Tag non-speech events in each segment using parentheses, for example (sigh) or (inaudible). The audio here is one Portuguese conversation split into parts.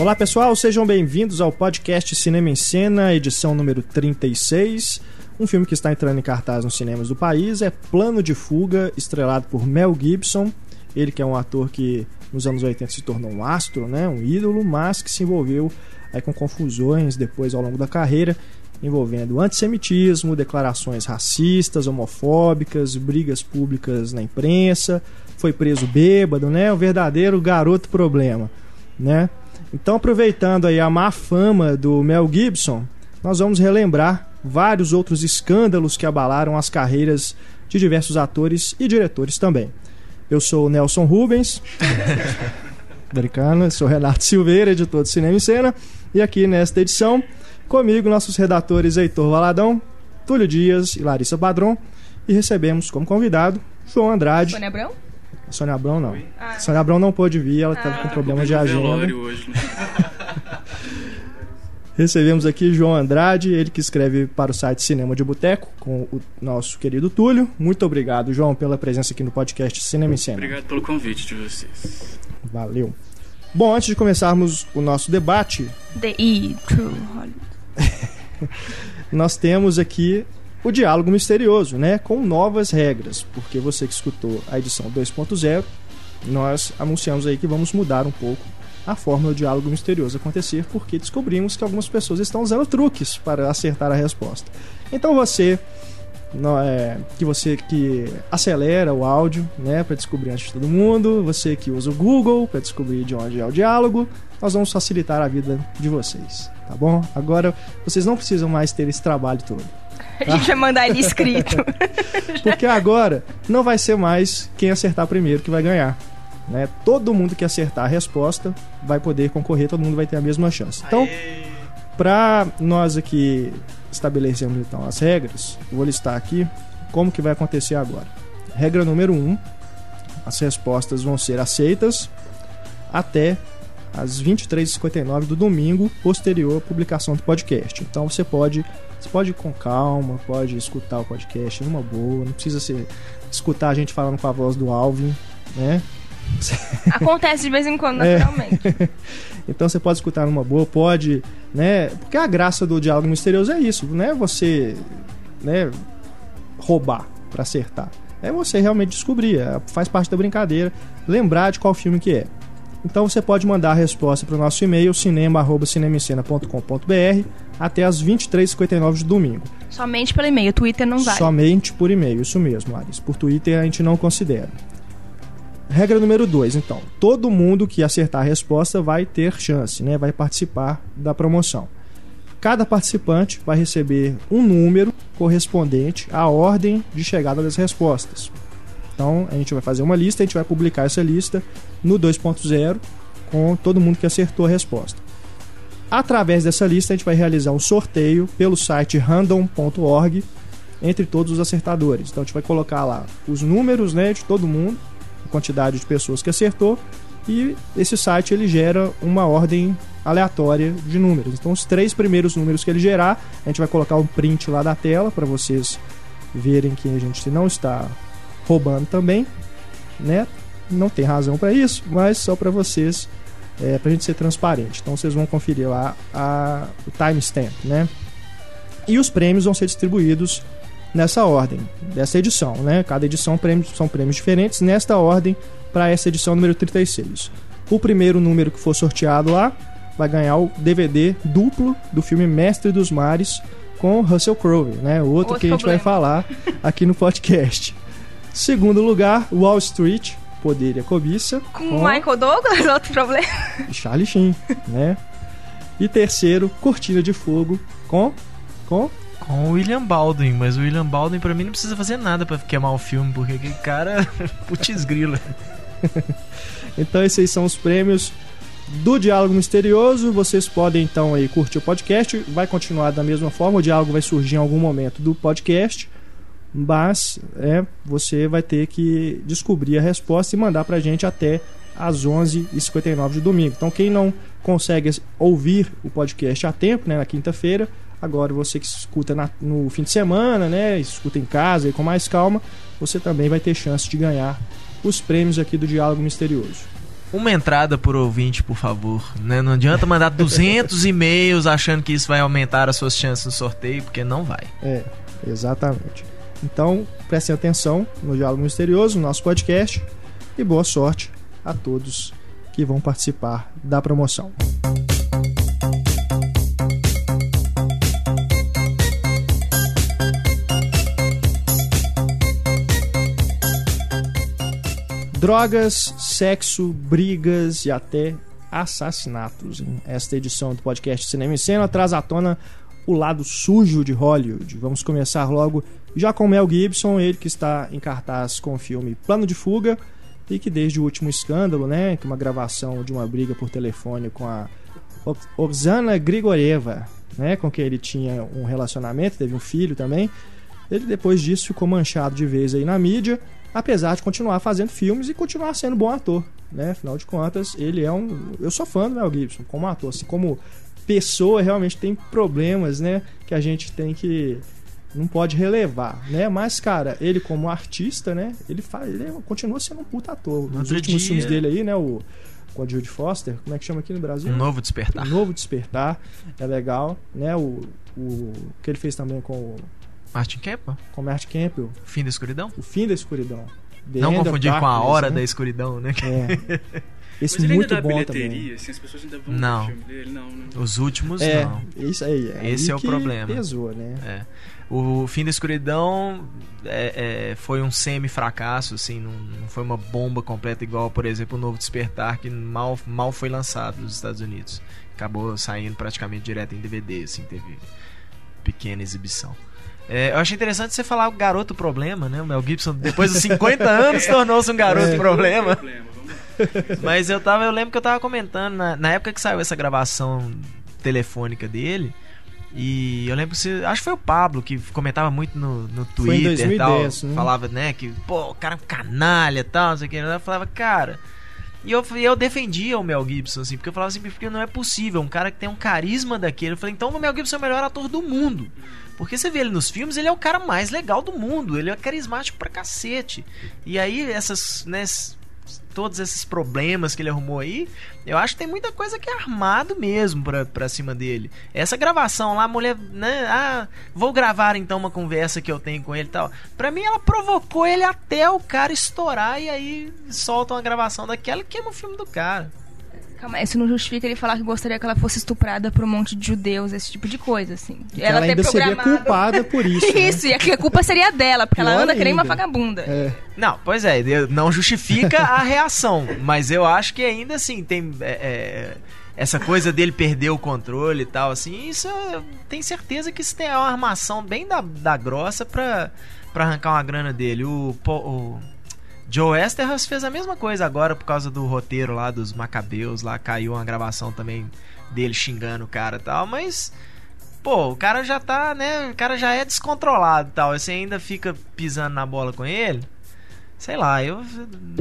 Olá pessoal, sejam bem-vindos ao podcast Cinema em Cena, edição número 36. Um filme que está entrando em cartaz nos cinemas do país é Plano de Fuga, estrelado por Mel Gibson. Ele que é um ator que nos anos 80 se tornou um astro, né, um ídolo, mas que se envolveu aí com confusões depois ao longo da carreira, envolvendo antissemitismo, declarações racistas, homofóbicas, brigas públicas na imprensa, foi preso bêbado, né, o verdadeiro garoto problema, né? Então, aproveitando aí a má fama do Mel Gibson, nós vamos relembrar vários outros escândalos que abalaram as carreiras de diversos atores e diretores também. Eu sou o Nelson Rubens, (laughs) americano, sou Renato Silveira, editor de Cinema e Cena, e aqui nesta edição, comigo, nossos redatores Heitor Valadão, Túlio Dias e Larissa Padron, e recebemos como convidado João Andrade. Sônia Abrão? Sônia Abrão não. Ah. Sônia Abrão não pôde vir, ela estava ah. com problemas de agenda. Hoje, né? (laughs) Recebemos aqui João Andrade, ele que escreve para o site Cinema de Boteco, com o nosso querido Túlio. Muito obrigado, João, pela presença aqui no podcast Cinema em Cena. Obrigado pelo convite de vocês. Valeu. Bom, antes de começarmos o nosso debate. The E True Hollywood. (laughs) nós temos aqui o diálogo misterioso, né? Com novas regras, porque você que escutou a edição 2.0, nós anunciamos aí que vamos mudar um pouco a forma do diálogo misterioso acontecer, porque descobrimos que algumas pessoas estão usando truques para acertar a resposta. Então você é, que você que acelera o áudio, né, para descobrir antes de todo mundo, você que usa o Google para descobrir de onde é o diálogo, nós vamos facilitar a vida de vocês, tá bom? Agora vocês não precisam mais ter esse trabalho todo. A gente vai mandar ele escrito. (laughs) Porque agora não vai ser mais quem acertar primeiro que vai ganhar. Né? Todo mundo que acertar a resposta vai poder concorrer, todo mundo vai ter a mesma chance. Então, para nós aqui estabelecermos então as regras, vou listar aqui como que vai acontecer agora. Regra número 1, um, as respostas vão ser aceitas até às 23h59 do domingo posterior à publicação do podcast. Então você pode você pode ir com calma, pode escutar o podcast numa boa, não precisa ser, escutar a gente falando com a voz do Alvin, né? (laughs) Acontece de vez em quando, é. naturalmente. É. (laughs) então você pode escutar numa boa, pode, né? Porque a graça do diálogo misterioso é isso, né? Você, né, roubar para acertar. É você realmente descobrir, é, faz parte da brincadeira, lembrar de qual filme que é. Então você pode mandar a resposta para o nosso e-mail cinema@cinemicena.com.br até as 23h59 de domingo. Somente pelo e-mail, Twitter não vai. Somente por e-mail, isso mesmo, Aris. Por Twitter a gente não considera. Regra número 2, então. Todo mundo que acertar a resposta vai ter chance, né? Vai participar da promoção. Cada participante vai receber um número correspondente à ordem de chegada das respostas. Então, a gente vai fazer uma lista, a gente vai publicar essa lista no 2.0 com todo mundo que acertou a resposta. Através dessa lista, a gente vai realizar um sorteio pelo site random.org entre todos os acertadores. Então, a gente vai colocar lá os números né, de todo mundo, a quantidade de pessoas que acertou, e esse site ele gera uma ordem aleatória de números. Então, os três primeiros números que ele gerar, a gente vai colocar um print lá da tela para vocês verem que a gente não está roubando também, né? Não tem razão para isso, mas só para vocês, é, para a gente ser transparente. Então vocês vão conferir lá a, o timestamp, né? E os prêmios vão ser distribuídos nessa ordem, dessa edição, né? Cada edição prêmios, são prêmios diferentes nesta ordem para essa edição número 36. O primeiro número que for sorteado lá vai ganhar o DVD duplo do filme Mestre dos Mares com Russell Crowe, né? Outro, Outro que a gente problema. vai falar aqui no podcast. Segundo lugar, Wall Street, Poder e a Cobiça. Com, com Michael Douglas, (laughs) outro problema. Charlie Sheen, né? E terceiro, Cortina de Fogo, com... com com o William Baldwin, mas o William Baldwin para mim não precisa fazer nada para queimar o filme, porque aquele cara, (laughs) putz grila. (laughs) então esses são os prêmios do Diálogo Misterioso. Vocês podem então aí curtir o podcast, vai continuar da mesma forma, o diálogo vai surgir em algum momento do podcast mas é, você vai ter que descobrir a resposta e mandar para a gente até às 11h59 de domingo. Então, quem não consegue ouvir o podcast a tempo, né, na quinta-feira, agora você que escuta na, no fim de semana, né, escuta em casa e com mais calma, você também vai ter chance de ganhar os prêmios aqui do Diálogo Misterioso. Uma entrada por ouvinte, por favor. Né? Não adianta mandar 200 (laughs) e-mails achando que isso vai aumentar as suas chances no sorteio, porque não vai. É, exatamente. Então, prestem atenção no Diálogo Misterioso, no nosso podcast, e boa sorte a todos que vão participar da promoção. Drogas, sexo, brigas e até assassinatos. Esta edição do podcast Cinema em Cena traz à tona o lado sujo de Hollywood. Vamos começar logo já com Mel Gibson, ele que está em cartaz com o filme Plano de Fuga e que desde o último escândalo, né, que uma gravação de uma briga por telefone com a Oksana Grigorieva, né, com quem ele tinha um relacionamento, teve um filho também. Ele depois disso ficou manchado de vez aí na mídia apesar de continuar fazendo filmes e continuar sendo bom ator, né? Afinal de contas, ele é um. Eu sou fã do Mel Gibson como ator, assim, como pessoa realmente tem problemas, né? Que a gente tem que não pode relevar, né? Mas cara, ele como artista, né? Ele faz, ele continua sendo um puta ator. Nos últimos dia... filmes dele aí, né? O com a Jude Foster, como é que chama aqui no Brasil? Um Novo Despertar. Um Novo Despertar, é legal, né? O, o que ele fez também com o Martin Campbell? Com Martin Campbell. Fim da Escuridão? O Fim da Escuridão. The Não confundir com a Hora né? da Escuridão, né? É. (laughs) Esse Mas ele muito ainda dá bom bilheteria, também. assim, as pessoas ainda vão Não. dele, não, né? Os últimos, É, não. isso aí. É Esse aí é o problema. Pesou, né? É. O Fim da Escuridão é, é, foi um semi-fracasso, assim, não, não foi uma bomba completa igual, por exemplo, o Novo Despertar, que mal, mal foi lançado nos Estados Unidos. Acabou saindo praticamente direto em DVD, assim, teve pequena exibição. É, eu achei interessante você falar o garoto problema, né? O Mel Gibson, depois dos 50 (laughs) anos, tornou-se um garoto É. problema. Mas eu tava, eu lembro que eu tava comentando na, na época que saiu essa gravação telefônica dele. E eu lembro que você, acho que foi o Pablo que comentava muito no, no Twitter e tal, 2010, né? falava, né, que pô, o cara é um canalha e tal, não sei o que. Eu falava, cara, e eu, eu defendia o Mel Gibson, assim, porque eu falava assim, porque não é possível, um cara que tem um carisma daquele. Eu falei, então o Mel Gibson é o melhor ator do mundo. Porque você vê ele nos filmes, ele é o cara mais legal do mundo, ele é carismático pra cacete. E aí, essas, né, todos esses problemas que ele arrumou aí, eu acho que tem muita coisa que é armado mesmo pra, pra cima dele. Essa gravação lá, a mulher, né, ah, vou gravar então uma conversa que eu tenho com ele e tal. Pra mim, ela provocou ele até o cara estourar e aí solta uma gravação daquela e queima o filme do cara. Calma, isso não justifica ele falar que gostaria que ela fosse estuprada por um monte de judeus, esse tipo de coisa, assim. Que ela ainda seria culpada por (laughs) isso. né? Isso, e que a culpa seria dela, porque ela Pior anda que nem uma ainda. vagabunda. É, Não, pois é, não justifica a reação, mas eu acho que ainda assim tem é, é, essa coisa dele perder o controle e tal, assim, isso eu tenho certeza que isso tem uma armação bem da, da grossa pra, pra arrancar uma grana dele. O, o Joe Esterhas fez a mesma coisa agora por causa do roteiro lá dos Macabeus, lá caiu uma gravação também dele xingando o cara e tal, mas pô, o cara já tá, né? O cara já é descontrolado e tal. Você ainda fica pisando na bola com ele. Sei lá, eu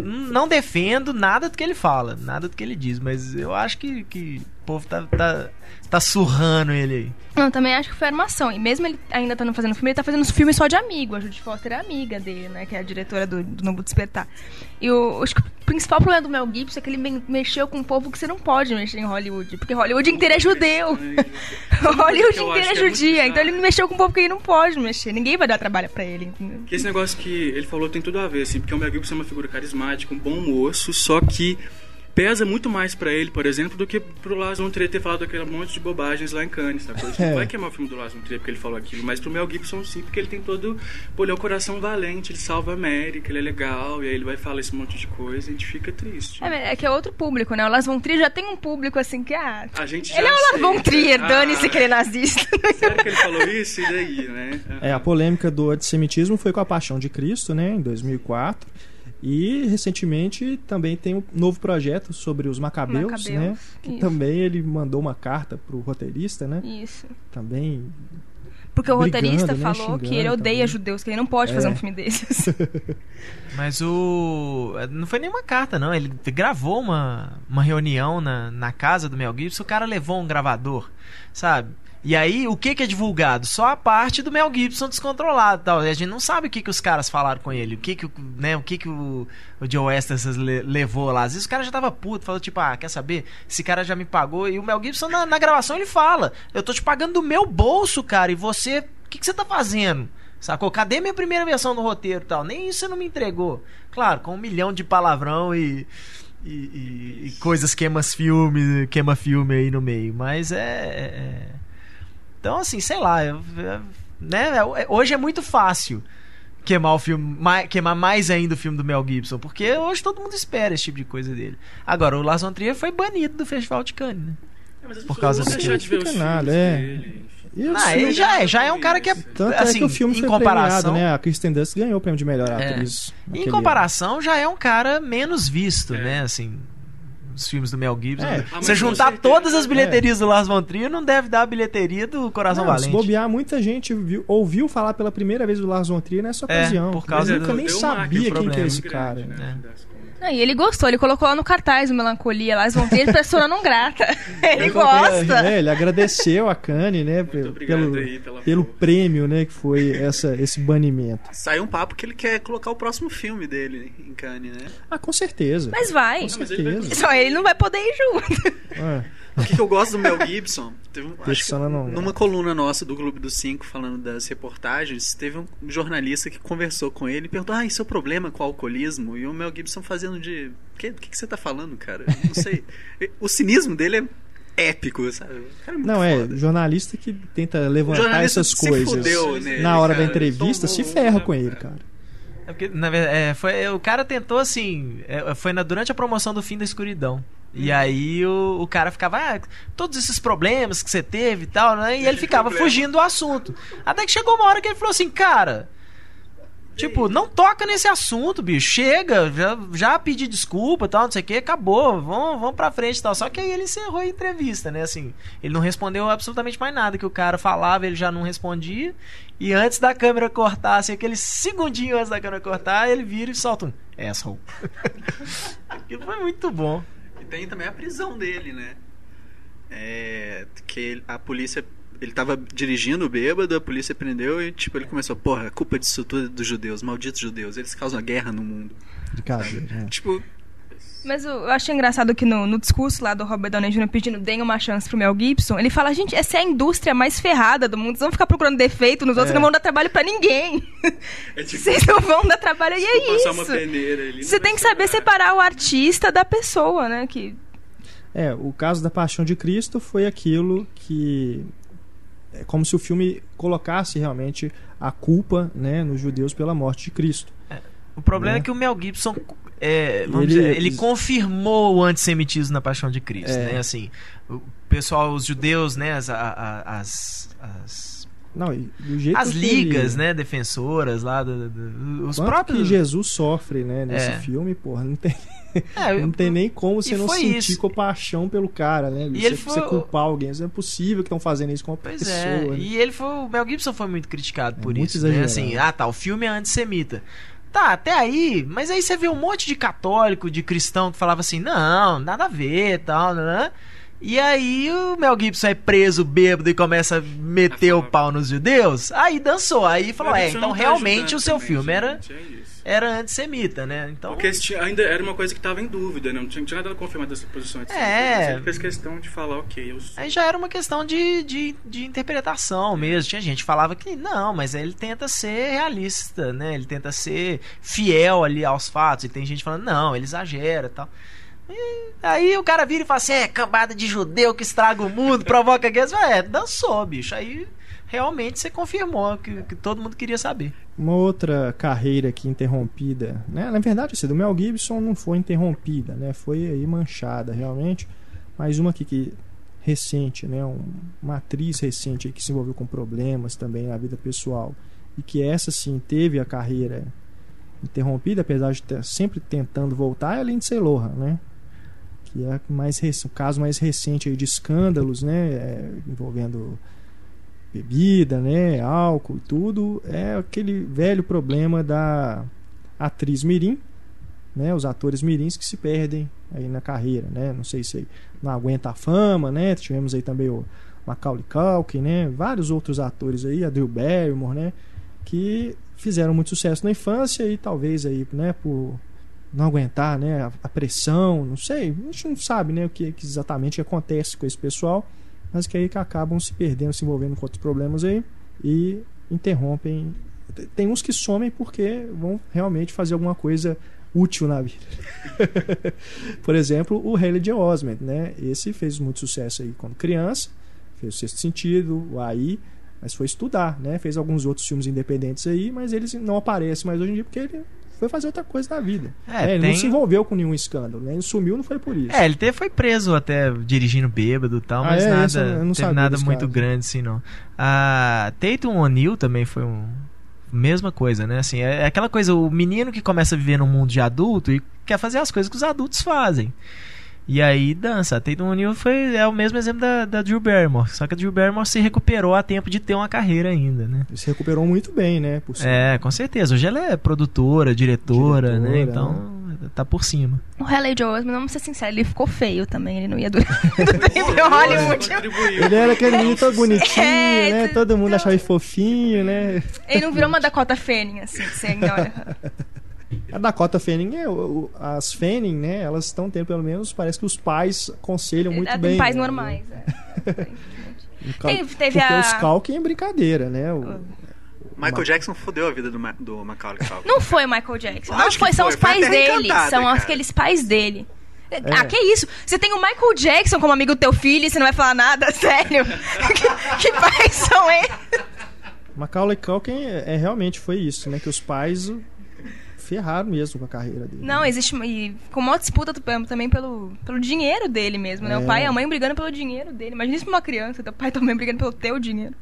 não defendo nada do que ele fala, nada do que ele diz, mas eu acho que, que o povo tá, tá, tá surrando ele aí. Não, eu também acho que foi armação. E mesmo ele ainda estando fazendo filme, ele tá fazendo filme só de amigo. A Judy Foster é amiga dele, né? Que é a diretora do, do Novo Despertar. E o, acho que o principal problema do Mel Gibson é que ele me- mexeu com um povo que você não pode mexer em Hollywood. Porque Hollywood inteiro é judeu. Hollywood (laughs) inteiro é é judia. bizarro. então ele mexeu com um povo que ele não pode mexer. Ninguém vai dar trabalho pra ele. entendeu? Que esse negócio que ele falou tem tudo a ver, assim, porque o Mel Gibson é uma figura carismática, um bom moço, só que pesa muito mais pra ele, por exemplo, do que pro Lars von Trier ter falado aquele monte de bobagens lá em Cannes, sabe? Isso É. não vai queimar o filme do Lars von Trier porque ele falou aquilo, mas pro Mel Gibson sim, porque ele tem todo... Pô, ele é o coração valente, ele salva a América, ele é legal, e aí ele vai falar esse monte de coisa e a gente fica triste. É, é que é outro público, né? O Lars von Trier já tem um público assim que, ah... A gente já Ele é o Lars von. Trier, Ah, dane-se que ele é nazista. Sério que ele falou isso? E daí, né? é, a polêmica do antissemitismo foi com a Paixão de Cristo, né? Em 2004. E recentemente também tem um novo projeto sobre os Macabeus, Macabeus, né? Que isso. também ele mandou uma carta pro roteirista, né? Isso. Também Porque o Brigando, roteirista né? falou que ele Xingando odeia também. judeus, que ele não pode É. fazer um filme desses. (laughs) Mas o. Não foi nenhuma carta, não. Ele gravou uma, uma reunião na, na casa do Mel Gibson. O cara levou um gravador. sabe? E aí, o que, que é divulgado? Só a parte do Mel Gibson descontrolado tal. E a gente não sabe o que, que os caras falaram com ele, o que, que, o- né, o, que, que o, o Joe Weston le- levou lá. Às vezes o cara já tava puto, falou tipo, ah, quer saber? Esse cara já me pagou. E o Mel Gibson na, na gravação ele fala: Eu tô te pagando do meu bolso, cara, e você, o que, que você tá fazendo? Sacou? Cadê minha primeira versão do roteiro tal? Nem isso você não me entregou. Claro, com um milhão de palavrão e. E, e- e coisas queimas filme, queima filme aí no meio. Mas é- é- é então, assim, sei lá, eu- eu- né? é- Hoje é muito fácil queimar o filme, mai- queimar mais ainda o filme do Mel Gibson, porque hoje todo mundo espera esse tipo de coisa dele. Agora, o Lars von Trier foi banido do Festival de Cannes, né? É, mas as Por pessoas causa disso. deixar de ver os Não nada, é. dele, enfim. E o filme- ele já é, já é um cara que é, Tanto assim, é que o filme em foi comparação, premiado, né? A Kristen Dunst ganhou o prêmio de melhor É. atriz. em naquele comparação já é um cara menos visto, É. né, assim, os filmes do Mel Gibson. É. Ah, Você juntar certeza. todas as bilheterias do Lars von Trier, não deve dar a bilheteria do Coração Não, se Valente. bobear, muita gente viu- ouviu falar pela primeira vez do Lars von Trier nessa É, ocasião. por causa do- nem Deu um sabia quem que é esse muito cara. né? né, Não, e ele gostou, ele colocou lá no cartaz o Melancolia, lá, eles vão ver ele persona não grata. (laughs) Ele Ele- gosta. É, ele agradeceu a Kanye, né, pelo, aí pela pelo prêmio, né, que foi essa, esse banimento. Saiu um papo que ele quer colocar o próximo filme dele em Cannes, né? Ah, com certeza. Mas vai. Com mas ele vai certeza. Só ele não vai poder ir junto. Ah, O que, que eu gosto do Mel Gibson? Teve um, acho não numa coluna nossa do Clube dos Cinco, falando das reportagens, teve um jornalista que conversou com ele e perguntou: Ah, e seu problema com o alcoolismo? E o Mel Gibson fazendo de. O que, que, que você tá falando, cara? Eu Não sei. o cinismo dele é épico, sabe? O cara é muito não, é, foda. jornalista que tenta levantar essas se coisas fudeu nele, na hora da cara. entrevista, Tomou se ferra com ele, cara? cara. É porque, na verdade, é, foi, o cara tentou assim. é, foi na- durante a promoção do Fim da Escuridão. E aí o, o cara ficava, ah, todos esses problemas que você teve e tal, né? E ele ficava problema. fugindo do assunto. Até que chegou uma hora que ele falou assim, cara. Tipo, não toca nesse assunto, bicho. Chega, já, já pedi desculpa e tal, não sei o que, acabou. Vamos, vamos pra frente e tal. Só que aí ele encerrou a entrevista, né? Assim, ele não respondeu absolutamente mais nada que o cara falava, ele já não respondia. E antes da câmera cortar, assim, aquele segundinho antes da câmera cortar, ele vira e solta um asshole. (laughs) Aquilo foi muito bom. Tem também a prisão dele, né? É, que a polícia. Ele tava dirigindo bêbado, a polícia prendeu e, tipo, ele começou, porra, a culpa disso tudo é dos judeus, malditos judeus, eles causam a guerra no mundo. Cadeira, né? Tipo, Mas eu eu achei engraçado que no, no discurso lá do Robert Downey Jr. pedindo deem uma chance pro Mel Gibson, ele fala, gente, essa é a indústria mais ferrada do mundo, vocês vão ficar procurando defeito nos outros, É. não vão dar trabalho pra ninguém. É tipo, (laughs) Vocês não vão dar trabalho, e é passar uma isso. peneira ali. Você tem que saber separar o artista da pessoa, né? Que É, o caso da Paixão de Cristo foi aquilo que é como se o filme colocasse realmente a culpa, né, nos judeus pela morte de Cristo. O problema Né? é que o Mel Gibson, é, Ele- dizer, ele confirmou o antissemitismo na Paixão de Cristo, É. né? Assim, o pessoal, os judeus, né? As, as, as, Não, as ligas, ele- né? Defensoras lá, do- do- os Quanto próprios... que Jesus sofre, né, nesse É. filme, porra, não tem, (laughs) É, não tem nem como você não sentir isso. compaixão pelo cara, né? E você, ele foi- você culpar alguém, isso é possível que estão fazendo isso com uma Pois pessoa. é, né? e ele foi, o Mel Gibson foi muito criticado É por muito isso, né? Assim, ah tá, o filme é antissemita. Tá, até aí, mas aí você vê um monte de católico, de cristão que falava assim, não, nada a ver, tal, né? E aí o Mel Gibson é preso bêbado e começa a meter o falar- pau nos judeus, aí dançou, aí falou, Mas é, isso então tá realmente o seu filme era, gente, é isso. Era antissemita, né? Então, Porque tinha- ainda era uma coisa que estava em dúvida, né? Não tinha, tinha nada confirmado dessa posição. etc. É. Ele fez questão de falar, ok, eu sou. Aí já era uma questão de, de, de interpretação mesmo. Tinha gente que falava que não, mas ele tenta ser realista, né? Ele tenta ser fiel ali aos fatos. E tem gente falando, não, ele exagera e tal. E aí o cara vira e fala assim: é, cambada de judeu que estraga o mundo, provoca guerras. É, dançou, bicho. Aí realmente você confirmou que, que todo mundo queria saber. Uma outra carreira aqui interrompida, né? Na verdade, assim, do Mel Gibson não foi interrompida, né? Foi aí manchada, realmente. Mais uma aqui que recente, né? Um- uma atriz recente que se envolveu com problemas também na vida pessoal e que essa sim teve a carreira interrompida, apesar de ter, sempre tentando voltar, é a Lindsay Lohan, né? Que é mais o caso mais recente de escândalos, né? É, envolvendo bebida, né, álcool e tudo, é aquele velho problema da atriz mirim, né, os atores mirins que se perdem aí na carreira, né, não sei se não aguenta a fama, né, tivemos aí também o Macaulay Culkin, né? Vários outros atores aí, a Drew Barrymore, né? Que fizeram muito sucesso na infância e talvez aí, né, por não aguentar, né, a, pressão, não sei, a gente não sabe, né, o que, que exatamente acontece com esse pessoal, mas que aí acabam se perdendo, se envolvendo com outros problemas aí e interrompem. Tem uns que somem porque vão realmente fazer alguma coisa útil na vida. (laughs) Por exemplo, o Haley Joel Osment, né? Esse fez muito sucesso aí quando criança, fez o Sexto Sentido, o AI, mas foi estudar, né? Fez alguns outros filmes independentes aí, mas eles não aparecem mais hoje em dia porque ele foi fazer outra coisa na vida. É, É, ele tem- não se envolveu com nenhum escândalo, né? Ele sumiu, não foi por isso. É, ele teve, foi preso até dirigindo bêbado e tal, Ah, mas é? nada, eu não teve nada muito caso. grande assim, não. A Tatum O'Neal também foi um mesma coisa, né? Assim, é é aquela coisa, o menino que começa a viver num mundo de adulto e quer fazer as coisas que os adultos fazem. E aí dança. A Tatum O'Neal foi é o mesmo exemplo da, da Drew Barrymore, só que a Drew Barrymore se recuperou a tempo de ter uma carreira ainda, né? Ele se recuperou muito bem, né? Por cima. É, com certeza. Hoje ela é produtora, diretora, né? Diretora, Então tá por cima. O Haley Joel Osment, vamos ser sinceros, ele ficou feio também. Ele não ia durar muito (laughs) tempo em Hollywood. Ele era aquele menino todo bonitinho, É, né? tu- Todo mundo achava ele fofinho, né? Ele não virou uma Dakota Fanning, assim, que você olha. A Dakota Fanning, é, o- as Fanning, né? Elas estão tendo, pelo menos, parece que os pais aconselham muito Ela bem. tem pais né? normais, é. (laughs) Cal- Teve- teve Porque a- os Culkin é brincadeira, né? O- Michael Jackson fodeu a vida do, Ma do Macaulay Culkin. Não foi o Michael Jackson. Não foi, que são foi. os pais dele. São cara. aqueles pais dele. Ah, que isso? Você tem o Michael Jackson como amigo do teu filho e você não vai falar nada? (laughs) Sério? que, que pais são eles? Macaulay Culkin é, é realmente foi isso, né? Que os pais ferraram mesmo com a carreira dele. Não, existe uma- e com uma disputa também pelo, pelo dinheiro dele mesmo, né? É. O pai e a mãe brigando pelo dinheiro dele. Imagina isso pra uma criança, teu pai e tua mãe brigando pelo teu dinheiro.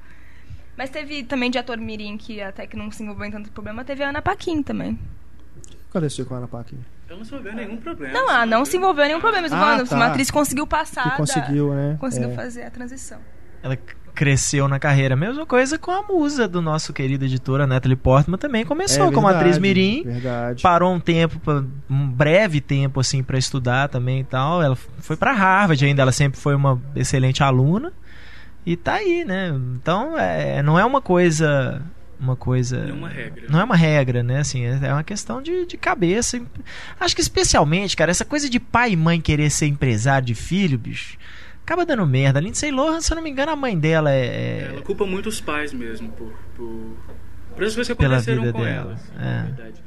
Mas teve também de ator mirim que até que não se envolveu em tanto problema, teve a Ana Paquin também. O que aconteceu com a Ana Paquin? Ela não se envolveu em nenhum problema. Não, ela não se envolveu em nenhum problema. Mas Ah, falando, tá. uma atriz conseguiu passar. Que da- conseguiu, né? Conseguiu É. fazer a transição. Ela cresceu na carreira. Mesma coisa com a musa do nosso querido editora Natalie Portman também começou É como atriz verdade, mirim. Verdade. Parou um tempo, um breve tempo assim para estudar também e tal. Ela foi pra Harvard ainda, ela sempre foi uma excelente aluna e tá aí, né? Então, é, não é uma coisa uma coisa Não é uma regra. não é uma regra, né? Assim, é é uma questão de, de cabeça. Acho que especialmente, cara, essa coisa de pai e mãe querer ser empresário de filho, bicho, acaba dando merda. A Lindsay Lohan, se eu não me engano, a mãe dela é. Ela culpa muito os pais mesmo por, por, por as coisas que aconteceram com dela, ela. é.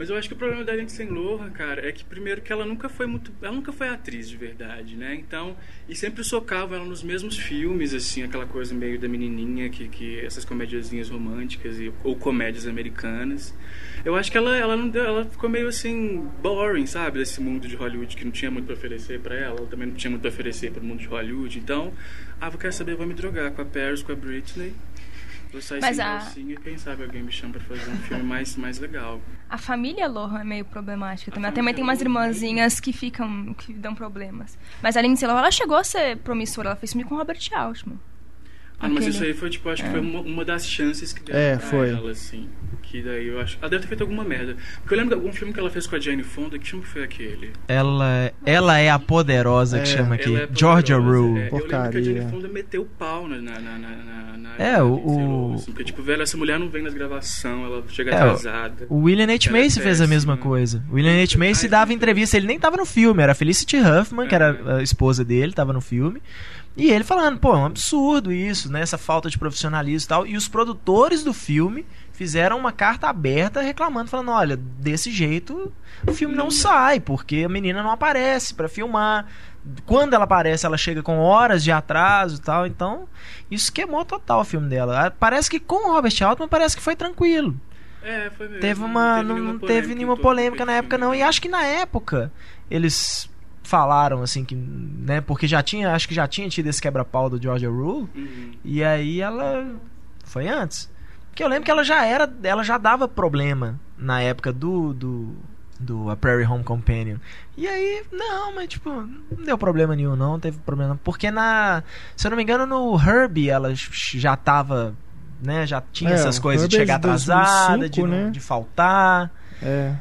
Mas eu acho que o problema da Lindsay Lohan, cara, é que primeiro que ela nunca foi muito, ela nunca foi atriz de verdade, né? Então, e sempre socavam ela nos mesmos filmes, assim, aquela coisa meio da menininha que, que essas comediazinhas românticas e, ou comédias americanas. Eu acho que ela, ela não deu, ela ficou meio assim boring, sabe, desse mundo de Hollywood que não tinha muito pra oferecer pra ela, ela também não tinha muito pra oferecer pro mundo de Hollywood. Então, ah, vou querer saber, vou me drogar com a Paris, com a Britney. Vou sair Mas sem a- calcinha e quem sabe alguém me chama pra fazer um filme mais, mais legal. A família Lohan é meio problemática também. A também tem umas Lohan. irmãzinhas que ficam, que dão problemas. Mas a Lindsay Lohan, ela chegou a ser promissora. Ela fez filme com o Robert Altman. Ah, mas Aquele- isso aí foi, tipo, acho que foi uma, uma das chances que deram É, pra foi. ela, assim. Que daí eu acho. Ela deve ter feito alguma merda. Porque eu lembro de algum filme que ela fez com a Jane Fonda, que filme que foi aquele? Ela, ela é a poderosa que É, chama aqui. É Georgia. Rule. É, eu lembro que a Porcaria. Jane Fonda meteu o pau na. na, na, na, na- É, na o- assim, porque, tipo, velho, essa mulher não vem nas gravações, ela chega É, o- atrasada. O William H. É Macy fez a mesma coisa. O William H. Macy dava que entrevista, ele nem tava no filme, era a Felicity Huffman, que era É. a esposa dele, tava no filme. E ele falando, pô, é um absurdo isso, né? Essa falta de profissionalismo e tal. E os produtores do filme fizeram uma carta aberta reclamando, falando, olha, desse jeito o filme não sai, porque a menina não aparece pra filmar. Quando ela aparece, ela chega com horas de atraso e tal. Então, isso queimou total o filme dela. Ah, Parece que com o Robert Altman parece que foi tranquilo. É, foi mesmo. Teve uma. Não, teve nenhuma em polêmica torno na época, não. filme. E acho que na época eles falaram assim que. né Porque já tinha. Acho que já tinha tido esse quebra-pau do Georgia Rule. Uhum. E aí ela. Foi antes. Porque eu lembro que ela já era. Ela já dava problema na época do. do do A Prairie Home Companion. E aí, não, mas tipo, não deu problema nenhum, não, teve problema. não. Porque na. Se eu não me engano, no Herbie ela já tava. Né, já tinha É, essas coisas de Herbie é chegar de atrasada, de, 2005, não- né? de faltar. É.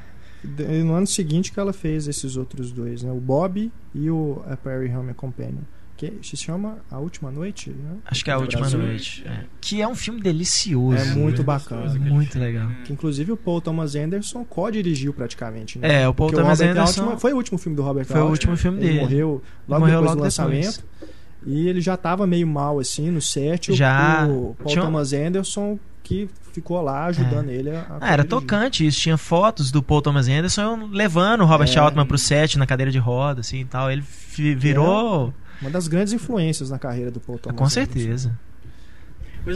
No ano seguinte que ela fez esses outros dois, né? O Bob e o A Perry Home Companion. que se chama A Última Noite, né? Acho que é a última Brasil. noite. é. Que é um filme delicioso. É muito né? bacana. Muito filme, legal. Que inclusive o Paul Thomas Anderson co-dirigiu praticamente, né? É, o Paul Porque Thomas Robert Anderson Altman- foi o último filme do Robert foi o Altman. último filme Ele dele. morreu logo morreu depois logo do depois. E ele já tava meio mal assim no set. O- Já. O Paul Tinha Thomas Anderson que ficou lá ajudando ele a. Ah, era tocante isso. Tinha fotos do Paul Thomas Anderson levando o Robert É. Altman pro set na cadeira de roda, assim e tal. Ele virou. Uma das grandes influências na carreira do Paul Thomas com Anderson. certeza.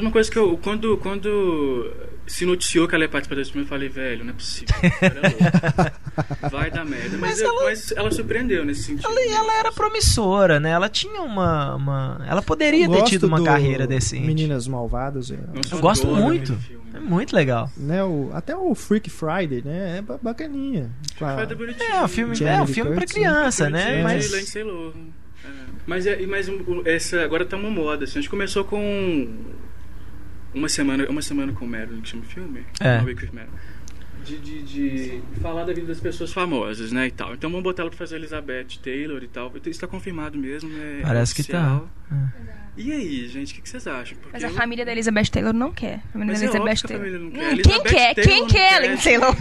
Uma coisa que eu, quando, quando se noticiou que ela ia participar desse filme, eu falei, velho, não é possível. é. (laughs) Vai dar merda. Mas, Mas eu- ela- mas ela surpreendeu nesse sentido. Ela, ela era promissora, né? Ela tinha uma. uma- Ela poderia Eu ter tido uma do carreira decente. Meninas Malvadas. é, Nossa, Eu gosto adoro muito. É muito legal. né, o, até o Freak Friday, né? É ba- bacaninha. É, um filme, é um filme pra Curtis, criança, né? É, Mas. É. Mas, é, mas essa agora tá uma moda, assim. A gente começou com uma semana, uma semana com Marilyn, que chama o filme. É. Uma Week with Marilyn. De, de, de falar da vida das pessoas famosas, né, e tal. Então vamos botar ela pra fazer a Elizabeth Taylor e tal. Isso tá confirmado mesmo, né? é Parece que tá. oficial. E aí, gente, o que, que vocês acham? Porque Mas a eu- família da Elizabeth Taylor não quer. A família Mas da é Elizabeth que a Taylor. família não quer. Hum, Elizabeth quem quer? Taylor Quem quer. Lindsay Lohan?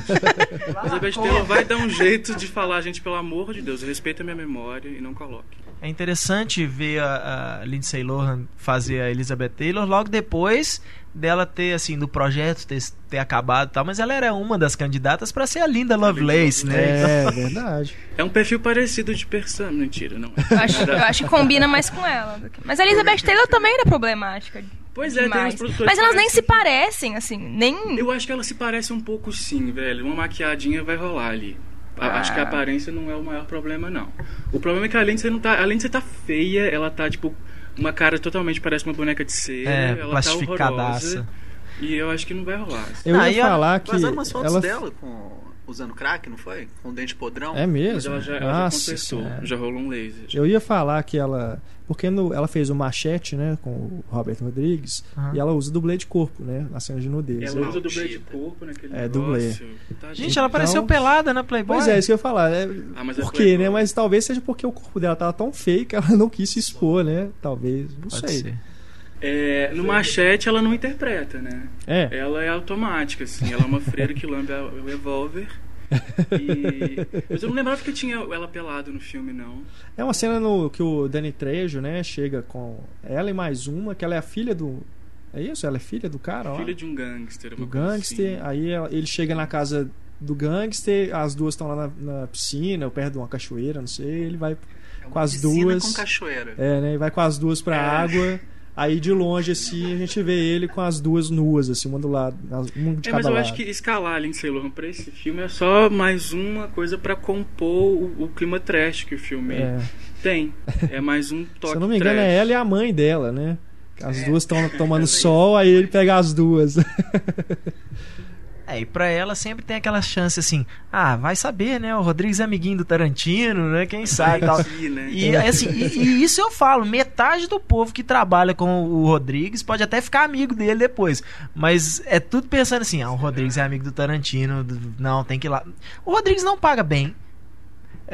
Elizabeth (laughs) Taylor vai dar um jeito de falar, gente, pelo amor de Deus, respeita a minha memória e não coloque. É interessante ver a, a Lindsay Lohan fazer a Elizabeth Taylor logo depois dela ter, assim, do projeto ter, ter acabado e tal, mas ela era uma das candidatas pra ser a Linda Lovelace, né? É, verdade. (laughs) É um perfil parecido de persona. Mentira, não. Eu acho, eu acho que combina mais com ela. Mas a Elizabeth Taylor também era problemática. Pois é, tem uns demais. produtores Mas elas nem se parecem- parecem, assim. Nem. Eu acho que ela se parece um pouco sim, velho. Uma maquiadinha vai rolar ali. A- Acho que a Ah. aparência não é o maior problema, não. O problema é que a Lindsay não tá. A Lindsay tá feia, ela tá, tipo, uma cara totalmente parece uma boneca de cera. É, ela tá plastificadaça. horrorosa. E eu acho que não vai rolar. Eu Ah, ia falar que. Vazaram umas fotos ela... dela com, usando crack, não foi? Com o dente podrão. É Mas mesmo? ela já, ela já Nossa já rolou um laser. Eu ia falar que ela. Porque no- ela fez o machete, né? Com o Robert Rodrigues. Aham. E ela usa dublê de corpo, né? Na cena de nudez. Ela usa dublê de corpo naquele É, negócio. dublê. Tadinha. Gente, ela Então- apareceu pelada na Playboy. Pois é, isso que eu ia falar. É... Ah, mas é Por quê, né? Mas talvez seja porque o corpo dela tava tão feio que ela (laughs) não quis se expor, né? Talvez. Não Pode sei. ser. É, no machete ela não interpreta, né? É. Ela é automática, assim. Ela é uma freira que lambe o revólver. E... Mas eu não lembrava que tinha ela pelada no filme, não. É uma cena no que o Danny Trejo, né? Chega com ela e mais uma, que ela é a filha do. É isso? Ela é filha do cara. Filha de um gangster. do gangster. assim. Aí ela- ele chega na casa do gangster, as duas estão lá na, na piscina, ou perto de uma cachoeira, não sei. Ele vai É com as duas. com cachoeira. É, né? Vai com as duas pra É. água. (laughs) Aí de longe, assim, a gente vê ele com as duas nuas, assim, uma do lado, uma de É, cada mas eu lado. acho que escalar Lindsay Lohan pra esse filme é só mais uma coisa pra compor o, o clima trash que o filme É. tem. É mais um toque (laughs) Se eu não me engano, trash. é ela e a mãe dela, né? As É. duas estão tomando (laughs) sol, aí ele pega as duas. (laughs) É, e pra ela sempre tem aquela chance assim, ah, vai saber, né? O Rodrigues é amiguinho do Tarantino, né? Quem sabe e tal. (laughs) Né? E, assim, e, e isso eu falo, metade do povo que trabalha com o Rodrigues pode até ficar amigo dele depois. Mas é tudo pensando assim, ah, o Rodrigues é amigo do Tarantino, não, tem que ir lá. O Rodrigues não paga bem.